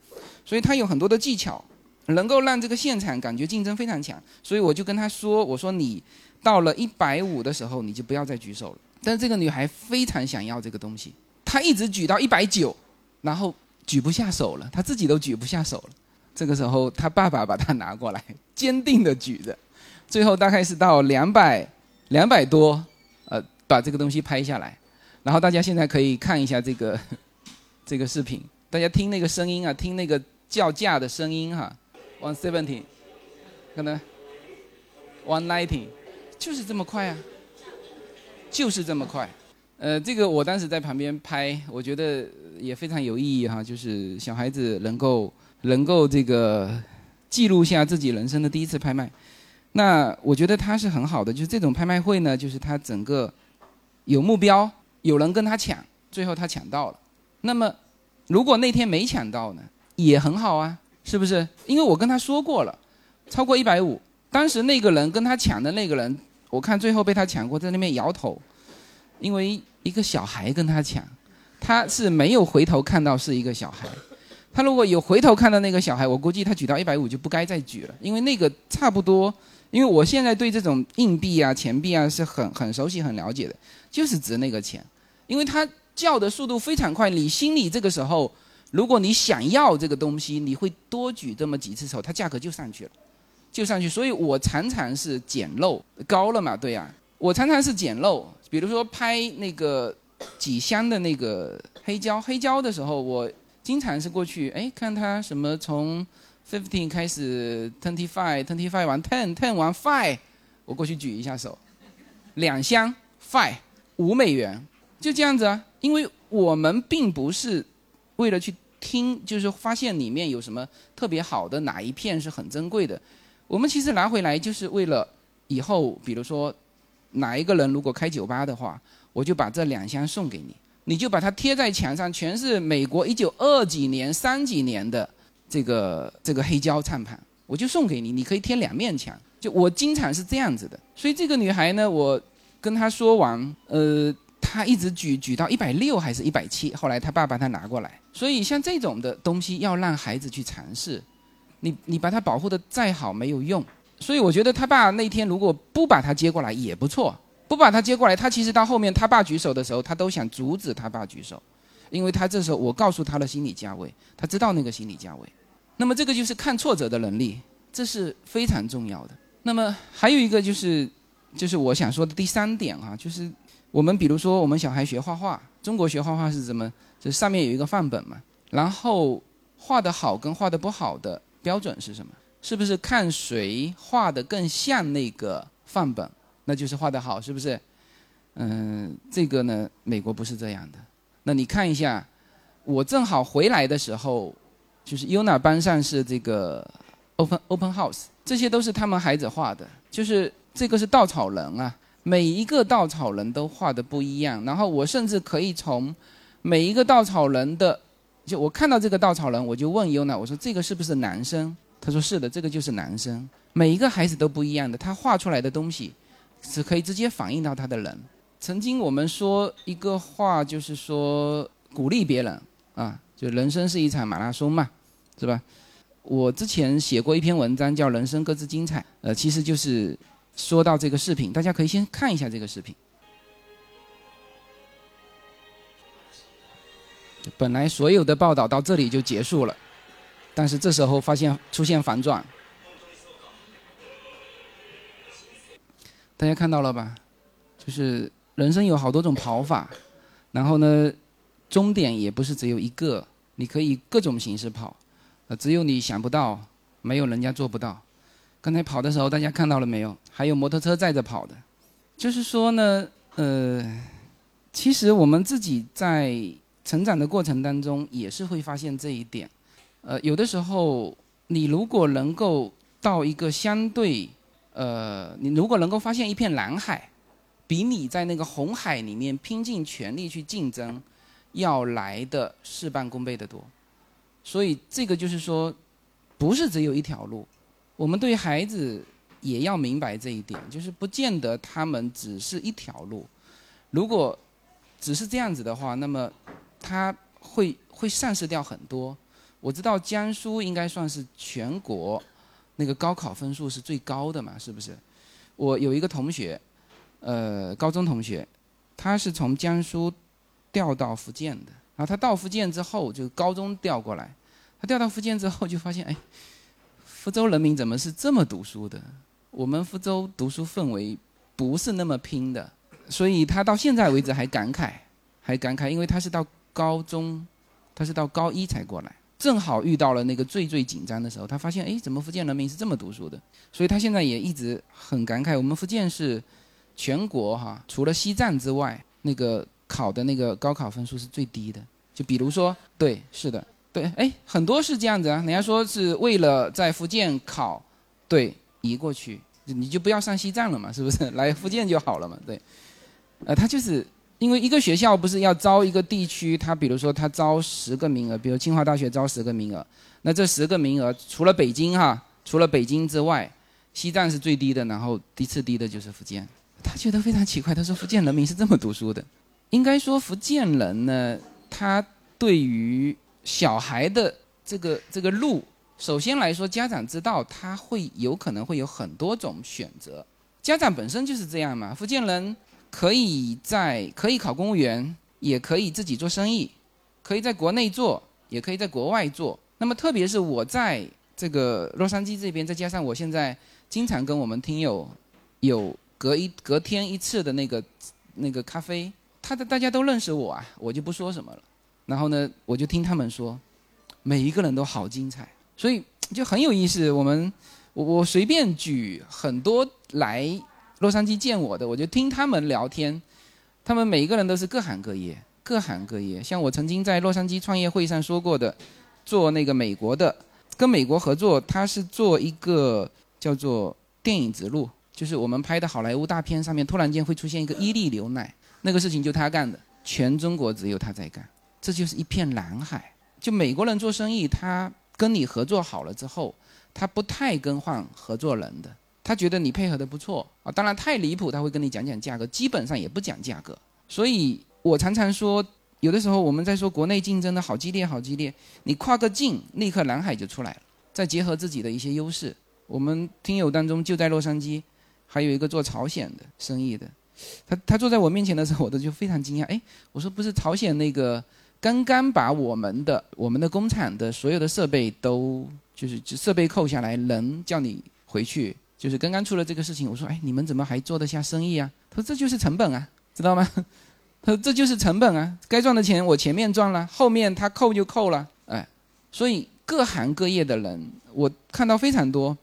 A: 所以他有很多的技巧，能够让这个现场感觉竞争非常强。所以我就跟他说：“我说你到了一百五的时候，你就不要再举手了。”但这个女孩非常想要这个东西，她一直举到一百九，然后举不下手了，她自己都举不下手了。这个时候，她爸爸把她拿过来，坚定的举着，最后大概是到两百两百多，把这个东西拍下来。然后大家现在可以看一下这个 [LAUGHS] 这个视频，大家听那个声音啊，听那个叫价的声音哈，one seventy，可能 one ninety，就是这么快啊，就是这么快。呃，这个我当时在旁边拍，我觉得也非常有意义哈，就是小孩子能够能够这个记录下自己人生的第一次拍卖，那我觉得他是很好的，就是这种拍卖会呢，就是它整个有目标。有人跟他抢，最后他抢到了。那么，如果那天没抢到呢，也很好啊，是不是？因为我跟他说过了，超过一百五。当时那个人跟他抢的那个人，我看最后被他抢过，在那边摇头，因为一个小孩跟他抢，他是没有回头看到是一个小孩。他如果有回头看到那个小孩，我估计他举到一百五就不该再举了，因为那个差不多。因为我现在对这种硬币啊、钱币啊是很很熟悉、很了解的，就是值那个钱。因为它叫的速度非常快，你心里这个时候，如果你想要这个东西，你会多举这么几次手，它价格就上去了，就上去，所以我常常是捡漏高了嘛，对呀、我常常是捡漏，比如说拍那个几箱的那个黑胶，黑胶的时候，我经常是过去，哎，看他什么从 fifteen 开始 twenty five twenty five 完 ten ten 完 five，我过去举一下手，两箱 five 五美元，就这样子啊，因为我们并不是为了去听，就是发现里面有什么特别好的哪一片是很珍贵的，我们其实拿回来就是为了以后，比如说哪一个人如果开酒吧的话，我就把这两箱送给你，你就把它贴在墙上，全是美国一九二几年、三几年的这个这个黑胶唱盘，我就送给你，你可以贴两面墙。就我经常是这样子的，所以这个女孩呢，我跟他说完，呃，他一直举举到一百六还是一百七，后来他爸把他拿过来。所以像这种的东西要让孩子去尝试，你你把他保护的再好没有用。所以我觉得他爸那天如果不把他接过来也不错，不把他接过来，他其实到后面他爸举手的时候，他都想阻止他爸举手，因为他这时候我告诉他的心理价位，他知道那个心理价位。那么这个就是看挫折的能力，这是非常重要的。那么还有一个就是，就是我想说的第三点啊，就是我们比如说我们小孩学画画，中国学画画是怎么？就上面有一个范本嘛，然后画的好跟画的不好的标准是什么？是不是看谁画的更像那个范本，那就是画的好，是不是？嗯，这个呢，美国不是这样的。那你看一下，我正好回来的时候，就是 UNA 班上是这个 Open Open House，这些都是他们孩子画的，就是这个是稻草人啊，每一个稻草人都画的不一样。然后我甚至可以从每一个稻草人的，就我看到这个稻草人，我就问优娜我说这个是不是男生？他说是的，这个就是男生。每一个孩子都不一样的，他画出来的东西是可以直接反映到他的人。曾经我们说一个话，就是说鼓励别人啊，就人生是一场马拉松嘛，是吧？我之前写过一篇文章叫《人生各自精彩》，呃，其实就是说到这个视频，大家可以先看一下这个视频。本来所有的报道到这里就结束了，但是这时候发现出现反转，大家看到了吧？就是人生有好多种跑法，然后呢，终点也不是只有一个，你可以各种形式跑，呃，只有你想不到，没有人家做不到。刚才跑的时候，大家看到了没有？还有摩托车载着跑的，就是说呢，呃，其实我们自己在成长的过程当中，也是会发现这一点。呃，有的时候你如果能够到一个相对，呃，你如果能够发现一片蓝海，比你在那个红海里面拼尽全力去竞争，要来的事半功倍的多。所以这个就是说，不是只有一条路。我们对孩子也要明白这一点，就是不见得他们只是一条路。如果只是这样子的话，那么他会会丧失掉很多。我知道江苏应该算是全国那个高考分数是最高的嘛，是不是？我有一个同学，呃，高中同学，他是从江苏调到福建的，然后他到福建之后就高中调过来，他调到福建之后就发现，哎，福州人民怎么是这么读书的？我们福州读书氛围不是那么拼的，所以他到现在为止还感慨，还感慨，因为他是到高中，他是到高一才过来，正好遇到了那个最最紧张的时候，他发现，哎，怎么福建人民是这么读书的？所以他现在也一直很感慨，我们福建是全国哈，除了西藏之外，那个考的那个高考分数是最低的。就比如说，对，是的，对，哎，很多是这样子啊。人家说是为了在福建考，对，移过去，你就不要上西藏了嘛，是不是？[LAUGHS] 来福建就好了嘛，对。呃，他就是因为一个学校不是要招一个地区，他比如说他招十个名额，比如清华大学招十个名额，那这十个名额除了北京哈，除了北京之外，西藏是最低的，然后第次低的就是福建。他觉得非常奇怪，他说福建人民是这么读书的，应该说福建人呢，他对于小孩的这个这个路，首先来说，家长知道他会有可能会有很多种选择，家长本身就是这样嘛。福建人可以在可以考公务员，也可以自己做生意，可以在国内做，也可以在国外做。那么特别是我在这个洛杉矶这边，再加上我现在经常跟我们听友有隔一隔天一次的那个那个咖啡，他的大家都认识我啊，我就不说什么了。然后呢，我就听他们说，每一个人都好精彩，所以就很有意思。我们我我随便举很多来洛杉矶见我的，我就听他们聊天，他们每一个人都是各行各业，各行各业。像我曾经在洛杉矶创业会上说过的，做那个美国的，跟美国合作，他是做一个叫做电影植入，就是我们拍的好莱坞大片上面突然间会出现一个伊利牛奶，那个事情就他干的，全中国只有他在干。这就是一片蓝海。就美国人做生意，他跟你合作好了之后，他不太更换合作人的。他觉得你配合的不错啊，当然太离谱，他会跟你讲讲价格，基本上也不讲价格。所以我常常说，有的时候我们在说国内竞争的好激烈，好激烈，你跨个境，立刻蓝海就出来了。再结合自己的一些优势，我们听友当中就在洛杉矶，还有一个做朝鲜的生意的，他他坐在我面前的时候，我都就非常惊讶。哎，我说不是朝鲜那个。刚刚把我们的我们的工厂的所有的设备都就是设备扣下来，人叫你回去，就是刚刚出了这个事情。我说，哎，你们怎么还做得下生意啊？他说这就是成本啊，知道吗？他说这就是成本啊，该赚的钱我前面赚了，后面他扣就扣了，哎，所以各行各业的人，我看到非常多，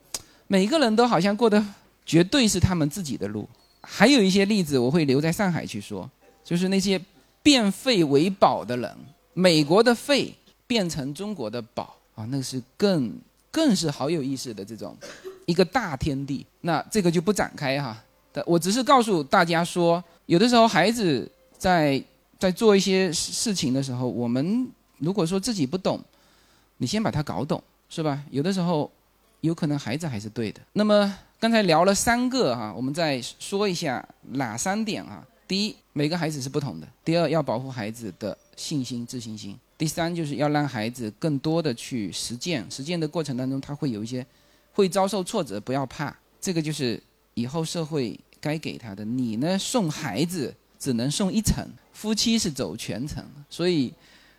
A: 每个人都好像过得绝对是他们自己的路。还有一些例子我会留在上海去说，就是那些。变废为宝的人，美国的废变成中国的宝啊，那是更更是好有意思的这种一个大天地。那这个就不展开哈，我只是告诉大家说，有的时候孩子在在做一些事情的时候，我们如果说自己不懂，你先把它搞懂，是吧？有的时候有可能孩子还是对的。那么刚才聊了三个哈，我们再说一下哪三点啊？第一，每个孩子是不同的；第二，要保护孩子的信心、自信心；第三，就是要让孩子更多的去实践。实践的过程当中，他会有一些会遭受挫折，不要怕。这个就是以后社会该给他的。你呢，送孩子只能送一程，夫妻是走全程。所以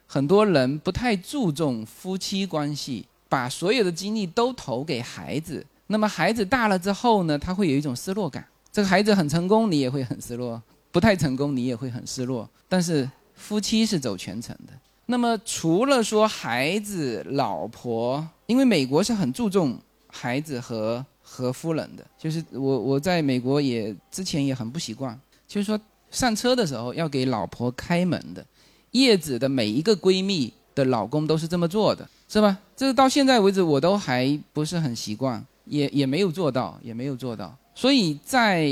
A: 很多人不太注重夫妻关系，把所有的精力都投给孩子。那么孩子大了之后呢，他会有一种失落感。这个孩子很成功，你也会很失落。不太成功，你也会很失落。但是夫妻是走全程的。那么除了说孩子、老婆，因为美国是很注重孩子和和夫人的。就是我我在美国也之前也很不习惯，就是说上车的时候要给老婆开门的。叶子的每一个闺蜜的老公都是这么做的，是吧？这到现在为止我都还不是很习惯，也也没有做到，也没有做到。所以在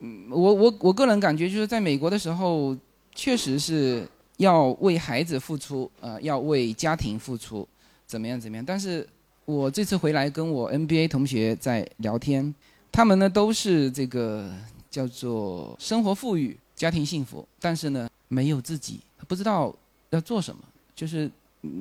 A: 嗯，我我我个人感觉就是在美国的时候，确实是要为孩子付出，呃，要为家庭付出，怎么样怎么样。但是我这次回来跟我 NBA 同学在聊天，他们呢都是这个叫做生活富裕、家庭幸福，但是呢没有自己，不知道要做什么。就是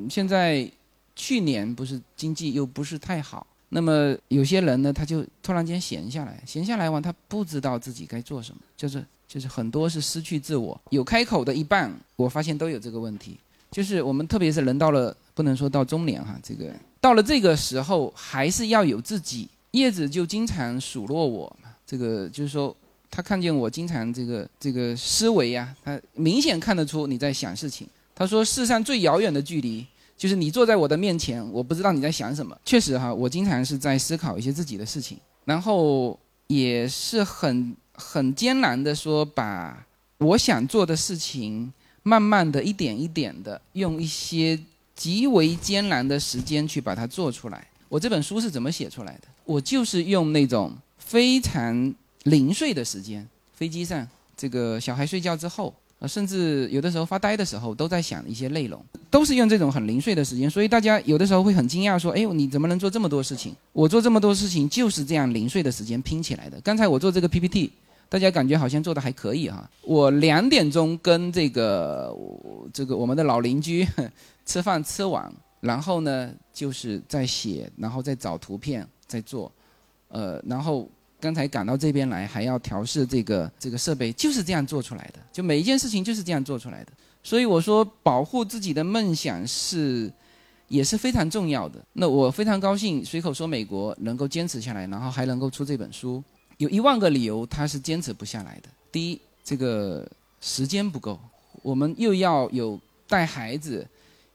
A: 现在去年不是经济又不是太好。那么有些人呢，他就突然间闲下来，闲下来完，他不知道自己该做什么，就是就是很多是失去自我。有开口的一半，我发现都有这个问题。就是我们特别是人到了，不能说到中年哈，这个到了这个时候，还是要有自己。叶子就经常数落我，这个就是说，他看见我经常这个这个思维呀，他明显看得出你在想事情。他说，世上最遥远的距离。就是你坐在我的面前，我不知道你在想什么。确实哈，我经常是在思考一些自己的事情，然后也是很很艰难的说，把我想做的事情，慢慢的一点一点的，用一些极为艰难的时间去把它做出来。我这本书是怎么写出来的？我就是用那种非常零碎的时间，飞机上这个小孩睡觉之后。啊，甚至有的时候发呆的时候，都在想一些内容，都是用这种很零碎的时间，所以大家有的时候会很惊讶，说：“哎呦，你怎么能做这么多事情？”我做这么多事情就是这样零碎的时间拼起来的。刚才我做这个 PPT，大家感觉好像做的还可以哈。我两点钟跟这个这个我们的老邻居吃饭吃完，然后呢就是在写，然后再找图片再做，呃，然后。刚才赶到这边来，还要调试这个这个设备，就是这样做出来的。就每一件事情就是这样做出来的。所以我说，保护自己的梦想是也是非常重要的。那我非常高兴，随口说美国能够坚持下来，然后还能够出这本书。有一万个理由，他是坚持不下来的。第一，这个时间不够，我们又要有带孩子，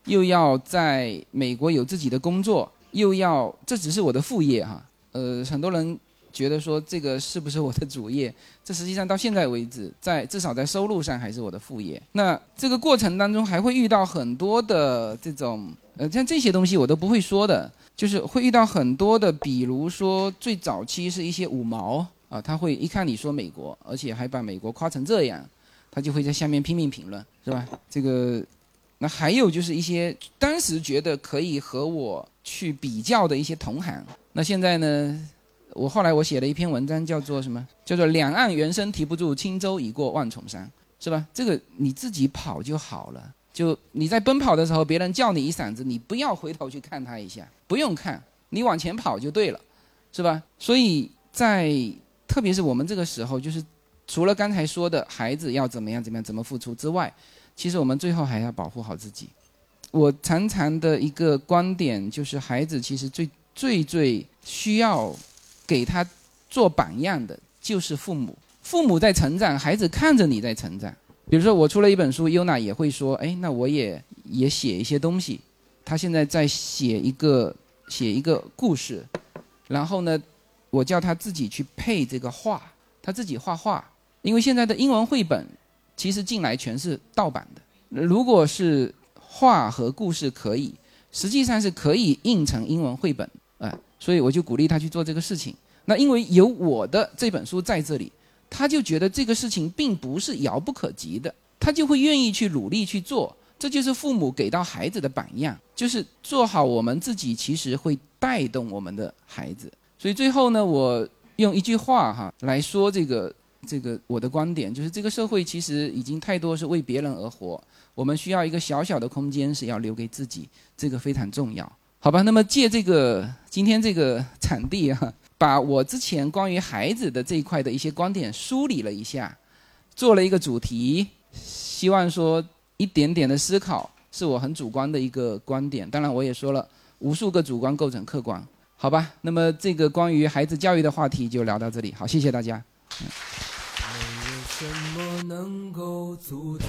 A: 又要在美国有自己的工作，又要这只是我的副业哈。呃，很多人觉得说这个是不是我的主业？[LAUGHS] 这实际上到现在为止，在至少在收入上还是我的副业。那这个过程当中还会遇到很多的这种呃，像这些东西我都不会说的，就是会遇到很多的，比如说最早期是一些五毛。啊，他会一看你说美国，而且还把美国夸成这样，他就会在下面拼命评论，是吧？这个，那还有就是一些当时觉得可以和我去比较的一些同行，那现在呢，我后来我写了一篇文章，叫做什么？叫做“两岸猿声啼不住，轻舟已过万重山”，是吧？这个你自己跑就好了，就你在奔跑的时候，别人叫你一嗓子，你不要回头去看他一下，不用看，你往前跑就对了，是吧？所以在特别是我们这个时候，就是除了刚才说的孩子要怎么样怎么样怎么付出之外，其实我们最后还要保护好自己。我常常的一个观点就是，孩子其实最最最需要给他做榜样的就是父母。父母在成长，孩子看着你在成长。比如说我出了一本书，优娜也会说：“哎，那我也也写一些东西。”他现在在写一个写一个故事，然后呢？我叫他自己去配这个画，他自己画画。因为现在的英文绘本，其实进来全是盗版的。如果是画和故事可以，实际上是可以印成英文绘本，所以我就鼓励他去做这个事情。那因为有我的这本书在这里，他就觉得这个事情并不是遥不可及的，他就会愿意去努力去做。这就是父母给到孩子的榜样，就是做好我们自己，其实会带动我们的孩子。所以最后呢，我用一句话哈来说这个这个我的观点，就是这个社会其实已经太多是为别人而活，我们需要一个小小的空间是要留给自己，这个非常重要，好吧？那么借这个今天这个场地啊，[LAUGHS] 把我之前关于孩子的这一块的一些观点梳理了一下，做了一个主题，希望说一点点的思考是我很主观的一个观点，当然我也说了无数个主观构成客观。好吧，那么这个关于孩子教育的话题就聊到这里。好，谢谢大家。没有什么能够阻挡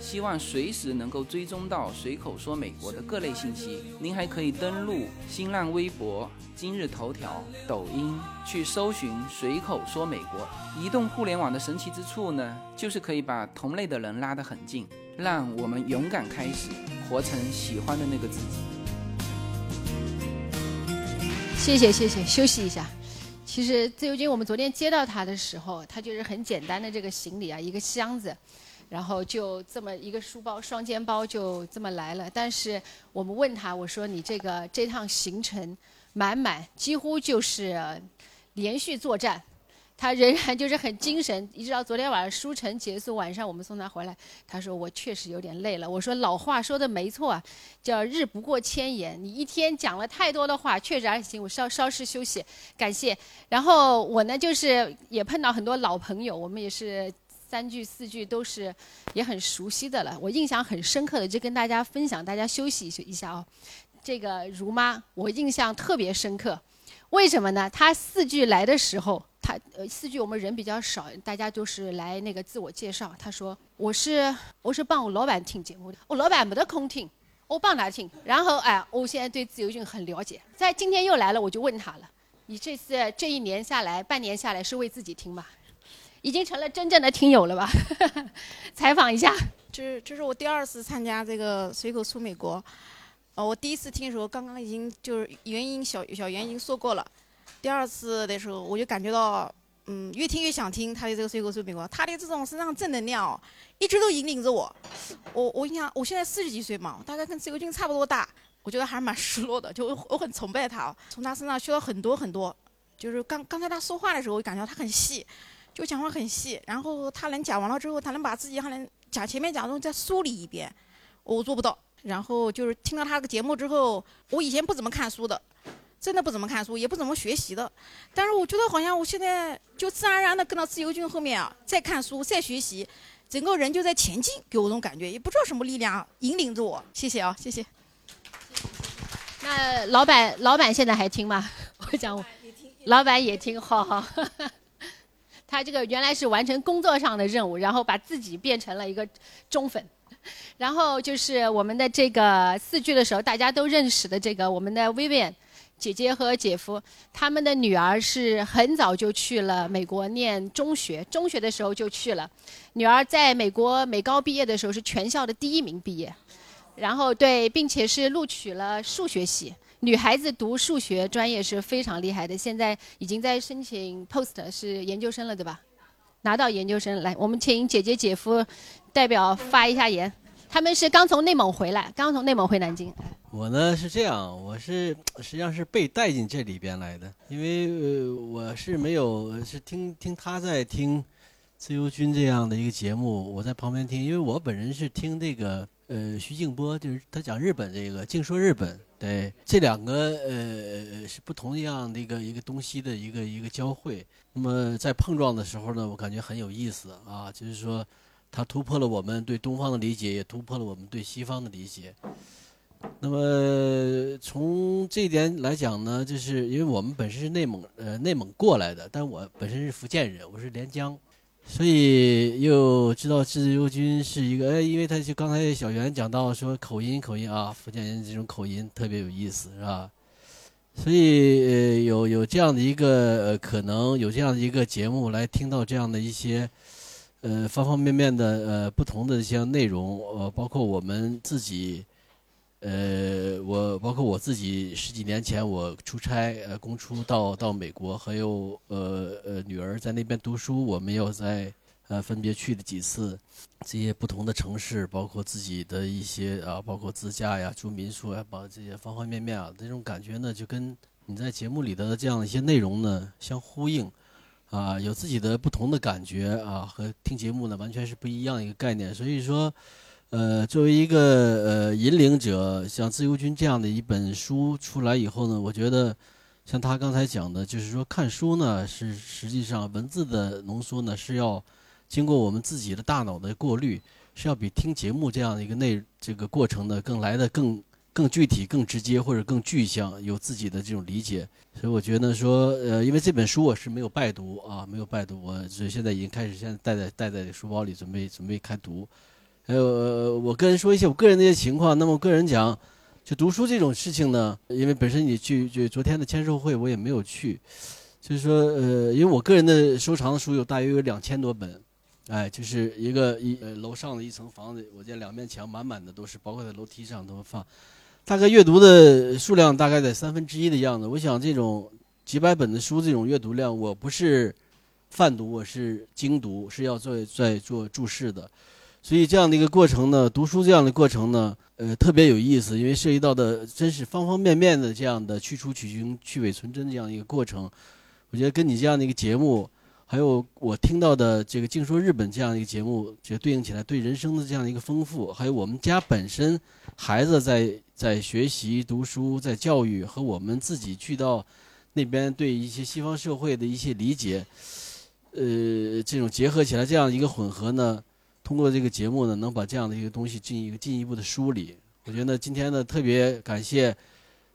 A: 希望随时能够追踪到随口说美国的各类信息，您还可以登录新浪微博、今日头条、抖音去搜寻随口说美国。移动互联网的神奇之处呢，就是可以把同类的人拉得很近，让我们勇敢开始，活成喜欢的那个自己。
B: 谢谢谢谢，休息一下。其实自由军，我们昨天接到他的时候，他就是很简单的这个行李啊，一个箱子，然后就这么一个书包，双肩包就这么来了。但是我们问他，我说你这个这趟行程满满，几乎就是连续作战。他仍然就是很精神，一直到昨天晚上书城结束，晚上我们送他回来，他说我确实有点累了。我说老话说的没错，叫日不过千言。你一天讲了太多的话，确实还行。我稍稍事休息，感谢。然后我呢，就是也碰到很多老朋友，我们也是三句四句都是也很熟悉的了。我印象很深刻的就跟大家分享，大家休息一下哦。这个如妈，我印象特别深刻。为什么呢？她四句来的时候，她呃四句我们人比较少，大家都是来那个自我介绍。她说：“我是我是帮我老板听节目的，我老板没得空听，我帮他听。然后哎，我现在对自由军很了解。在今天又来了，我就问他了：你这次这一年下来，半年下来是为自己听吗？已经成了真正的听友了吧？[LAUGHS] 采访一下。
H: 这是这是我第二次参加这个随口说美国，呃，我第一次听的时候，刚刚已经就是原因小小袁已经说过了，第二次的时候我就感觉到，嗯，越听越想听他的这个随口说美国，他的这种身上正能量哦，一直都引领着我。我我印象，我现在四十几岁嘛，大概跟自由军差不多大，我觉得还是蛮失落的，就我很崇拜他哦，从他身上学到很多很多。就是刚刚才他说话的时候，我感觉他很细，就讲话很细，然后他能讲完了之后，他能把自己还能讲前面讲的东西再梳理一遍，我做不到。然后就是听了他这个节目之后，我以前不怎么看书的，真的不怎么看书，也不怎么学习的。但是我觉得好像我现在就自然而然的跟到自由军后面啊，在看书，在学习，整个人就在前进，给我这种感觉，也不知道什么力量引领着我。谢谢啊，谢谢。
B: 那老板，老板现在还听吗？我讲我，老板也听，好好。他这个原来是完成工作上的任务，然后把自己变成了一个忠粉。[LAUGHS] 然后就是我们的这个四剧的时候，大家都认识的这个我们的 Vivian 姐姐和姐夫，他们的女儿是很早就去了美国念中学，中学的时候就去了。女儿在美国美高毕业的时候是全校的第一名毕业，然后对，并且是录取了数学系。女孩子读数学专业是非常厉害的，现在已经在申请 post 是研究生了，对吧？拿到研究生来，我们请姐姐姐夫代表发一下言。他们是刚从内蒙回来，刚从内蒙回南京。
I: 我呢是这样，我是 [COUGHS] 实际上是被带进这里边来的，因为呃我是没有是听听他在听自由军这样的一个节目，我在旁边听，因为我本人是听这个呃徐静波，就是他讲日本这个净说日本，对这两个呃是不同样的一个一个东西的一个一个交汇。那么在碰撞的时候呢，我感觉很有意思啊，就是说它突破了我们对东方的理解，也突破了我们对西方的理解。那么从这一点来讲呢，就是因为我们本身是内蒙呃内蒙过来的，但我本身是福建人，我是连江，所以又知道自由军是一个哎，因为他就刚才小袁讲到说口音口音啊，福建人这种口音特别有意思，是吧？所以呃有有这样的一个呃可能有这样的一个节目来听到这样的一些呃方方面面的呃不同的一些内容，呃包括我们自己。呃，我包括我自己十几年前我出差呃公出到到美国，还有呃呃女儿在那边读书，我们又在呃分别去了几次这些不同的城市，包括自己的一些啊，包括自驾呀、住民宿啊，包括这些方方面面啊，这种感觉呢，就跟你在节目里的这样一些内容呢相呼应，啊，有自己的不同的感觉啊，和听节目呢完全是不一样的一个概念，所以说。呃，作为一个呃引领者，像自由军这样的一本书出来以后呢，我觉得，像他刚才讲的，就是说看书呢是实际上文字的浓缩呢是要经过我们自己的大脑的过滤，是要比听节目这样的一个内这个过程呢更来的更更具体、更直接或者更具象，有自己的这种理解。所以我觉得说，呃，因为这本书我是没有拜读啊，没有拜读，我所以现在已经开始现在带在带在书包里，准备准备开读。还有，我个人说一些我个人的一些情况。那么，我个人讲，就读书这种事情呢，因为本身你去就昨天的签售会我也没有去，就是说，呃，因为我个人的收藏的书有大约有两千多本，哎，就是一个一呃楼上的一层房子，我见两面墙满满的都是，包括在楼梯上都放，大概阅读的数量大概在三分之一的样子。我想这种几百本的书这种阅读量，我不是泛读，我是精读，是要做在做注释的。所以这样的一个过程呢，读书这样的过程呢，呃，特别有意思，因为涉及到的真是方方面面的这样的去除取经、去伪存真这样一个过程。我觉得跟你这样的一个节目，还有我听到的这个《净说日本》这样一个节目，就对应起来，对人生的这样一个丰富，还有我们家本身孩子在在学习、读书、在教育，和我们自己去到那边对一些西方社会的一些理解，呃，这种结合起来，这样一个混合呢。通过这个节目呢，能把这样的一个东西进一个进一步的梳理。我觉得今天呢，特别感谢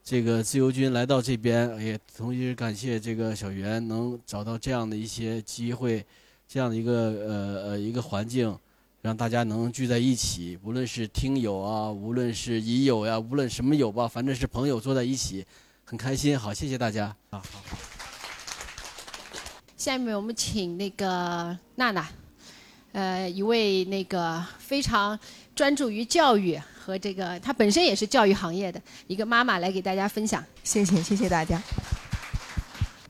I: 这个自由军来到这边，也同时感谢这个小袁能找到这样的一些机会，这样的一个呃呃一个环境，让大家能聚在一起，无论是听友啊，无论是已友呀，无论什么友吧，反正是朋友坐在一起，很开心。好，谢谢大家。啊好。
B: 下面我们请那个娜娜，呃，一位那个非常专注于教育和这个，她本身也是教育行业的一个妈妈，来给大家分享。
J: 谢谢，谢谢大家。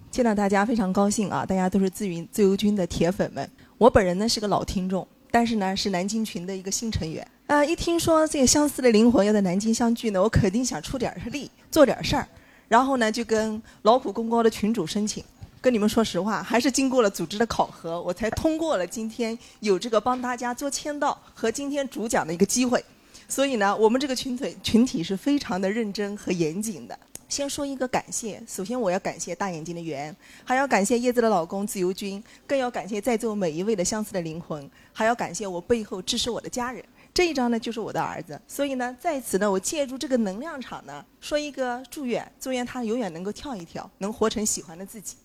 J: 见到大家非常高兴啊！大家都是自云自由军的铁粉们。我本人呢是个老听众，但是呢是南京群的一个新成员。啊、一听说这个相似的灵魂要在南京相聚呢，我肯定想出点力，做点事儿。然后呢，就跟劳苦功高的群主申请。跟你们说实话，还是经过了组织的考核，我才通过了今天有这个帮大家做签到和今天主讲的一个机会。所以呢，我们这个群体群体是非常的认真和严谨的。先说一个感谢，首先我要感谢大眼睛的圆，还要感谢叶子的老公自由军，更要感谢在座每一位的相似的灵魂，还要感谢我背后支持我的家人。这一张呢就是我的儿子，所以呢在此呢我借助这个能量场呢说一个祝愿，祝愿他永远能够跳一跳，能活成喜欢的自己。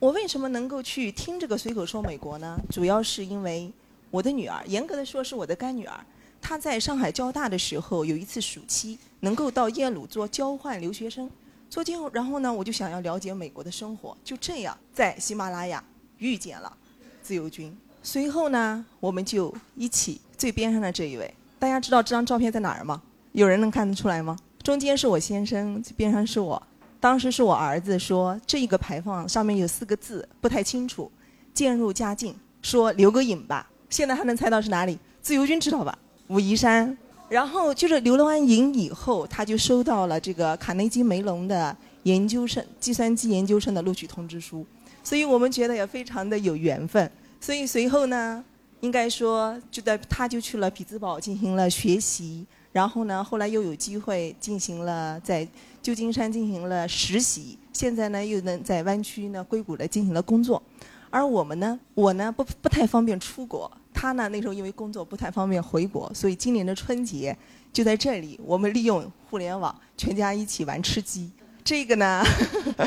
J: 我为什么能够去听这个随口说美国呢？主要是因为我的女儿，严格的说是我的干女儿，她在上海交大的时候有一次暑期能够到耶鲁做交换留学生，做交然后呢我就想要了解美国的生活，就这样在喜马拉雅遇见了自由军。随后呢我们就一起最边上的这一位，大家知道这张照片在哪儿吗？有人能看得出来吗？中间是我先生，边上是我。当时是我儿子说这个牌坊上面有四个字不太清楚，渐入佳境，说留个影吧。现在还能猜到是哪里？自由军知道吧？武夷山。然后就是留了完影以后，他就收到了这个卡内基梅隆的研究生计算机研究生的录取通知书，所以我们觉得也非常的有缘分。所以随后呢，应该说就在他就去了匹兹堡进行了学习，然后呢，后来又有机会进行了在旧金山进行了实习，现在呢又能在湾区呢硅谷呢进行了工作。而我们呢，我呢不不太方便出国，他呢那时候因为工作不太方便回国，所以今年的春节就在这里，我们利用互联网全家一起玩吃鸡。这个呢，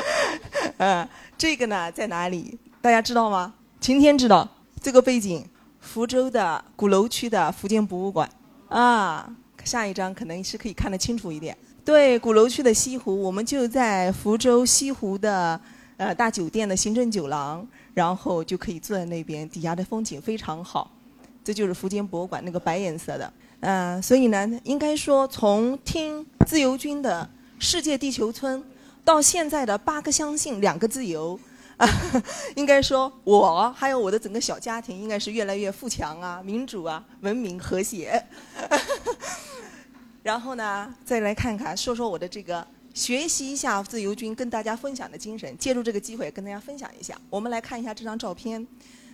J: [LAUGHS] 呃，这个呢在哪里？大家知道吗？晴天知道这个背景，福州的鼓楼区的福建博物馆啊。下一张可能是可以看得清楚一点。对，鼓楼区的西湖，我们就在福州西湖的呃大酒店的行政酒廊，然后就可以坐在那边，底下的风景非常好。这就是福建博物馆那个白颜色的，嗯、所以呢，应该说从听自由军的《世界地球村》到现在的八个相信，两个自由。啊，[LAUGHS] 应该说，我还有我的整个小家庭，应该是越来越富强啊、民主啊、文明和谐。然后呢，再来看看，说说我的这个学习一下自由军跟大家分享的精神，借助这个机会跟大家分享一下。我们来看一下这张照片，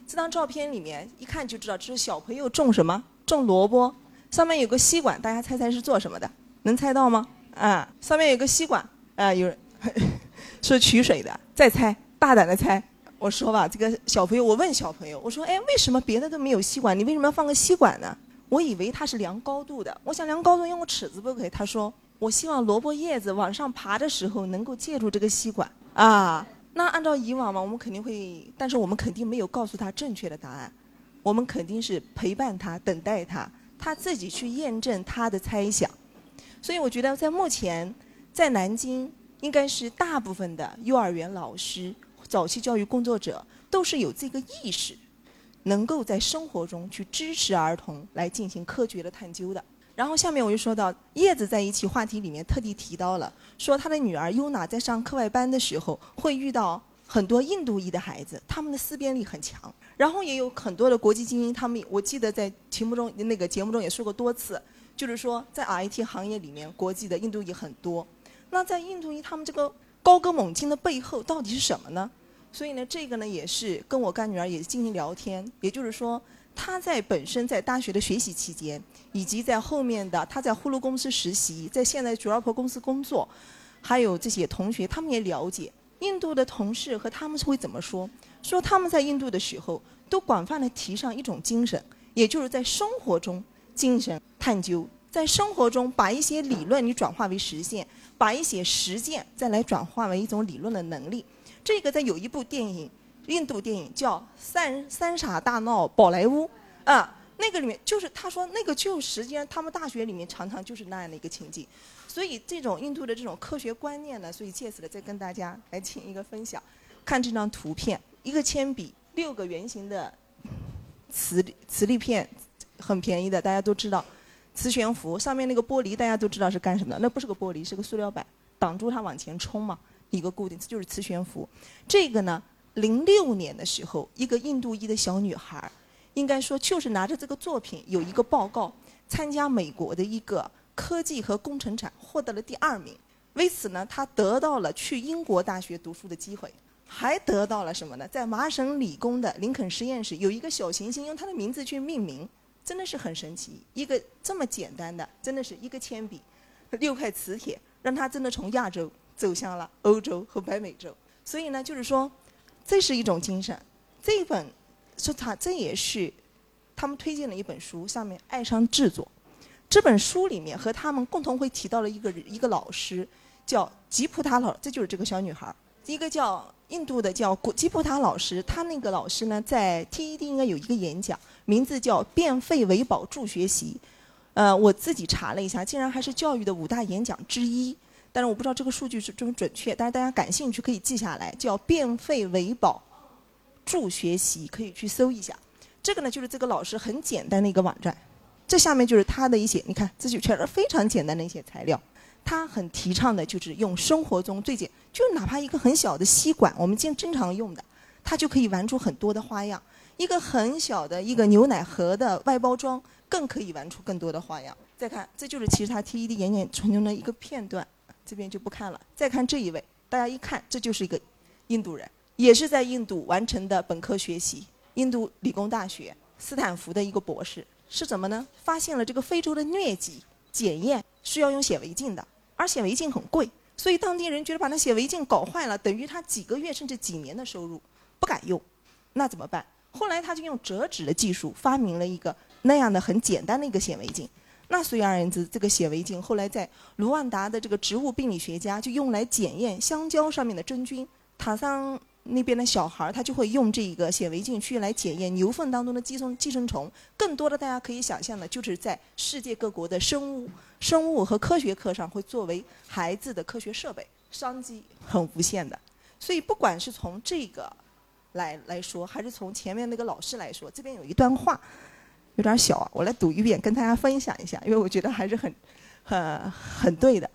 J: 这张照片里面一看就知道这是小朋友种什么，种萝卜，上面有个吸管，大家猜猜是做什么的？能猜到吗？啊，上面有个吸管，啊，有人 [LAUGHS] 是取水的，再猜。大胆的猜，我说吧，这个小朋友，我问小朋友，我说，哎，为什么别的都没有吸管，你为什么要放个吸管呢？我以为他是量高度的，我想量高度用个尺子不可以？他说，我希望萝卜叶子往上爬的时候能够借助这个吸管啊。那按照以往嘛，我们肯定会，但是我们肯定没有告诉他正确的答案，我们肯定是陪伴他，等待他，他自己去验证他的猜想。所以我觉得在目前，在南京应该是大部分的幼儿园老师。早期教育工作者都是有这个意识，能够在生活中去支持儿童来进行科学的探究的。然后下面我就说到，叶子在一期话题里面特地提到了，说他的女儿优娜在上课外班的时候会遇到很多印度裔的孩子，他们的思辨力很强。然后也有很多的国际精英，他们我记得在节目中那个节目中也说过多次，就是说在 IT 行业里面，国际的印度裔很多。那在印度裔他们这个高歌猛进的背后到底是什么呢？所以呢，这个呢也是跟我干女儿也进行聊天，也就是说，她在本身在大学的学习期间，以及在后面的她在呼噜公司实习，在现在 d r o p 公司工作，还有这些同学，他们也了解印度的同事和他们是会怎么说，说他们在印度的时候都广泛的提倡一种精神，也就是在生活中精神探究，在生活中把一些理论你转化为实现，把一些实践再来转化为一种理论的能力。这个在有一部电影，印度电影叫《三三傻大闹宝莱坞》啊，那个里面就是他说那个就实际上他们大学里面常常就是那样的一个情景，所以这种印度的这种科学观念呢，所以借此的再跟大家来请一个分享。看这张图片，一个铅笔，六个圆形的磁磁力片，很便宜的，大家都知道。磁悬浮上面那个玻璃，大家都知道是干什么的？那不是个玻璃，是个塑料板，挡住它往前冲嘛，一个固定，这就是磁悬浮。这个呢，零六年的时候，一个印度裔的小女孩，应该说就是拿着这个作品有一个报告，参加美国的一个科技和工程展，获得了第二名。为此呢，她得到了去英国大学读书的机会，还得到了什么呢？在麻省理工的林肯实验室有一个小行星，用她的名字去命名。真的是很神奇，一个这么简单的，真的是一个铅笔，六块磁铁，让她真的从亚洲走向了欧洲和北美洲。所以呢，就是说，这是一种精神。这一本说他这也是他们推荐的一本书，上面爱上制作。这本书里面和他们共同会提到了一个一个老师，叫吉普塔老，这就是这个小女孩。一个叫印度的叫古吉普塔老师，他那个老师呢，在 TED 应该有一个演讲，名字叫“变废为宝助学习”。呃，我自己查了一下，竟然还是教育的五大演讲之一。但是我不知道这个数据是准不准确，但是大家感兴趣可以记下来，叫“变废为宝助学习”，可以去搜一下。这个呢，就是这个老师很简单的一个网站。这下面就是他的一些，你看，这就全是非常简单的一些材料。他很提倡的就是用生活中最简，就哪怕一个很小的吸管，我们经经常用的，它就可以玩出很多的花样。一个很小的一个牛奶盒的外包装，更可以玩出更多的花样。再看，这就是其实他 TED 演讲中的一个片段，这边就不看了。再看这一位，大家一看，这就是一个印度人，也是在印度完成的本科学习，印度理工大学斯坦福的一个博士，是怎么呢？发现了这个非洲的疟疾检验需要用显微镜的。而显微镜很贵，所以当地人觉得把那显微镜搞坏了，等于他几个月甚至几年的收入，不敢用，那怎么办？后来他就用折纸的技术发明了一个那样的很简单的一个显微镜。那所以而言之，这个显微镜后来在卢旺达的这个植物病理学家就用来检验香蕉上面的真菌，塔桑。那边的小孩儿他就会用这个显微镜去来检验牛粪当中的寄生寄生虫。更多的，大家可以想象的，就是在世界各国的生物、生物和科学课上，会作为孩子的科学设备，商机很无限的。所以，不管是从这个来来说，还是从前面那个老师来说，这边有一段话，有点小啊，我来读一遍，跟大家分享一下，因为我觉得还是很、很、很对的。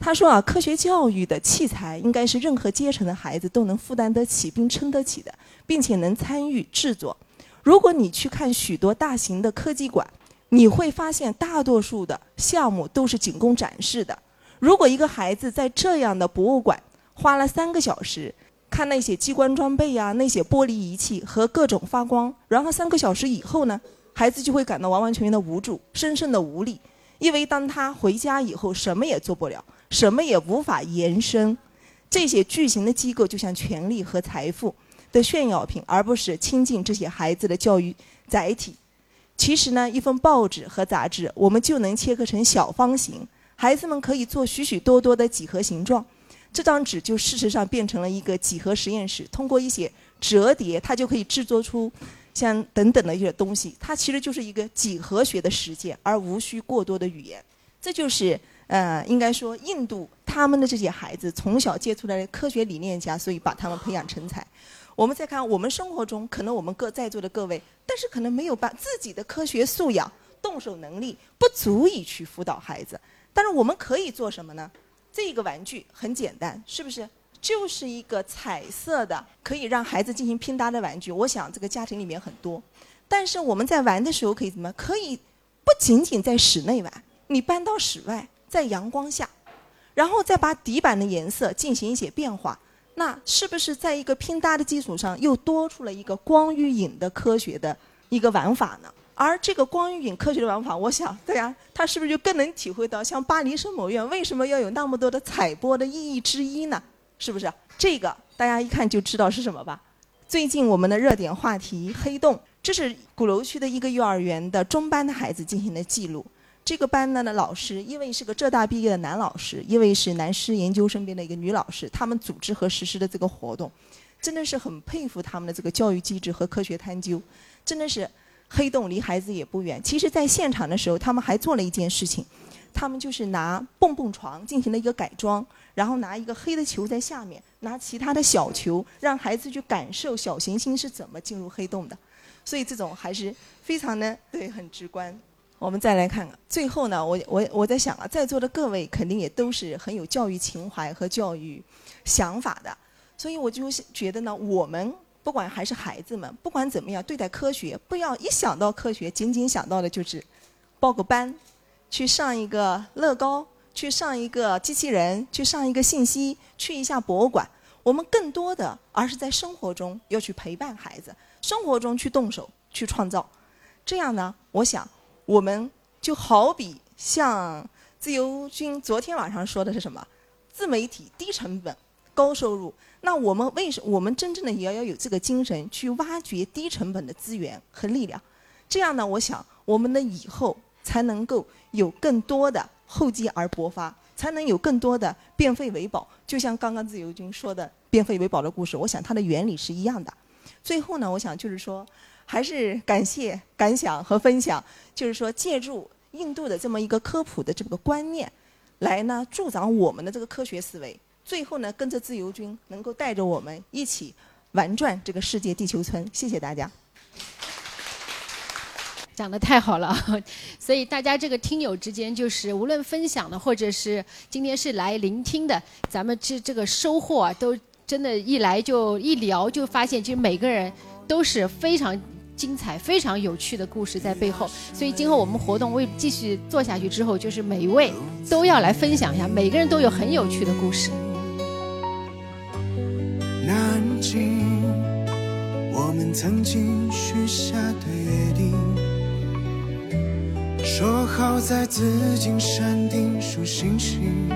J: 他说啊，科学教育的器材应该是任何阶层的孩子都能负担得起并撑得起的，并且能参与制作。如果你去看许多大型的科技馆，你会发现大多数的项目都是仅供展示的。如果一个孩子在这样的博物馆花了三个小时看那些机关装备呀、那些玻璃仪器和各种发光，然后三个小时以后呢，孩子就会感到完完全全的无助、深深的无力，因为当他回家以后，什么也做不了。什么也无法延伸，这些巨型的机构就像权力和财富的炫耀品，而不是亲近这些孩子的教育载体。其实呢，一份报纸和杂志，我们就能切割成小方形，孩子们可以做许许多多的几何形状。这张纸就事实上变成了一个几何实验室，通过一些折叠，它就可以制作出像等等的一些东西。它其实就是一个几何学的实践，而无需过多的语言。这就是。呃，应该说，印度他们的这些孩子从小接触的科学理念家，所以把他们培养成才。我们再看我们生活中，可能我们各在座的各位，但是可能没有把自己的科学素养、动手能力不足以去辅导孩子。但是我们可以做什么呢？这个玩具很简单，是不是？就是一个彩色的，可以让孩子进行拼搭的玩具。我想这个家庭里面很多。但是我们在玩的时候可以怎么？可以不仅仅在室内玩，你搬到室外。在阳光下，然后再把底板的颜色进行一些变化，那是不是在一个拼搭的基础上又多出了一个光与影的科学的一个玩法呢？而这个光与影科学的玩法，我想，对呀，他是不是就更能体会到像巴黎圣母院为什么要有那么多的彩波的意义之一呢？是不是？这个大家一看就知道是什么吧？最近我们的热点话题黑洞，这是鼓楼区的一个幼儿园的中班的孩子进行的记录。这个班呢的老师，一位是个浙大毕业的男老师，一位是南师研究生边的一个女老师。他们组织和实施的这个活动，真的是很佩服他们的这个教育机制和科学探究。真的是黑洞离孩子也不远。其实，在现场的时候，他们还做了一件事情，他们就是拿蹦蹦床进行了一个改装，然后拿一个黑的球在下面，拿其他的小球，让孩子去感受小行星是怎么进入黑洞的。所以这种还是非常的对，很直观。我们再来看看，最后呢，我我我在想啊，在座的各位肯定也都是很有教育情怀和教育想法的，所以我就觉得呢，我们不管还是孩子们，不管怎么样对待科学，不要一想到科学，仅仅想到的就是报个班，去上一个乐高，去上一个机器人，去上一个信息，去一下博物馆。我们更多的，而是在生活中要去陪伴孩子，生活中去动手去创造。这样呢，我想。我们就好比像自由军昨天晚上说的是什么？自媒体低成本高收入。那我们为什我们真正的也要有这个精神去挖掘低成本的资源和力量？这样呢，我想我们的以后才能够有更多的厚积而薄发，才能有更多的变废为宝。就像刚刚自由军说的变废为宝的故事，我想它的原理是一样的。最后呢，我想就是说。还是感谢、感想和分享，就是说借助印度的这么一个科普的这个观念，来呢助长我们的这个科学思维。最后呢，跟着自由军能够带着我们一起玩转这个世界地球村。谢谢大家。
B: 讲的太好了，[LAUGHS] 所以大家这个听友之间，就是无论分享的，或者是今天是来聆听的，咱们这这个收获啊，都真的，一来就一聊就发现，其实每个人都是非常。精彩、非常有趣的故事在背后，所以今后我们活动为继续做下去之后，就是每一位都要来分享一下，每个人都有很有趣的故事。
G: 南京，我们曾经许下的约定，说好在紫金山顶数星星。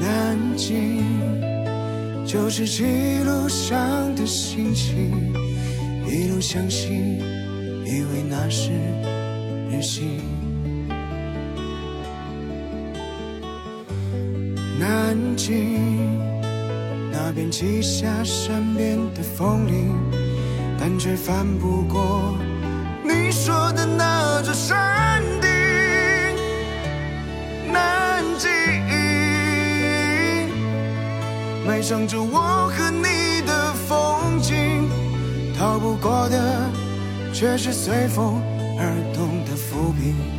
G: 南京。就是记录上的心情，一路向西，以为那是旅行。南京那边栖霞山边的风铃，但却翻不过你说的那座山顶。南极。埋葬着我和你的风景，逃不过的却是随风而动的浮萍。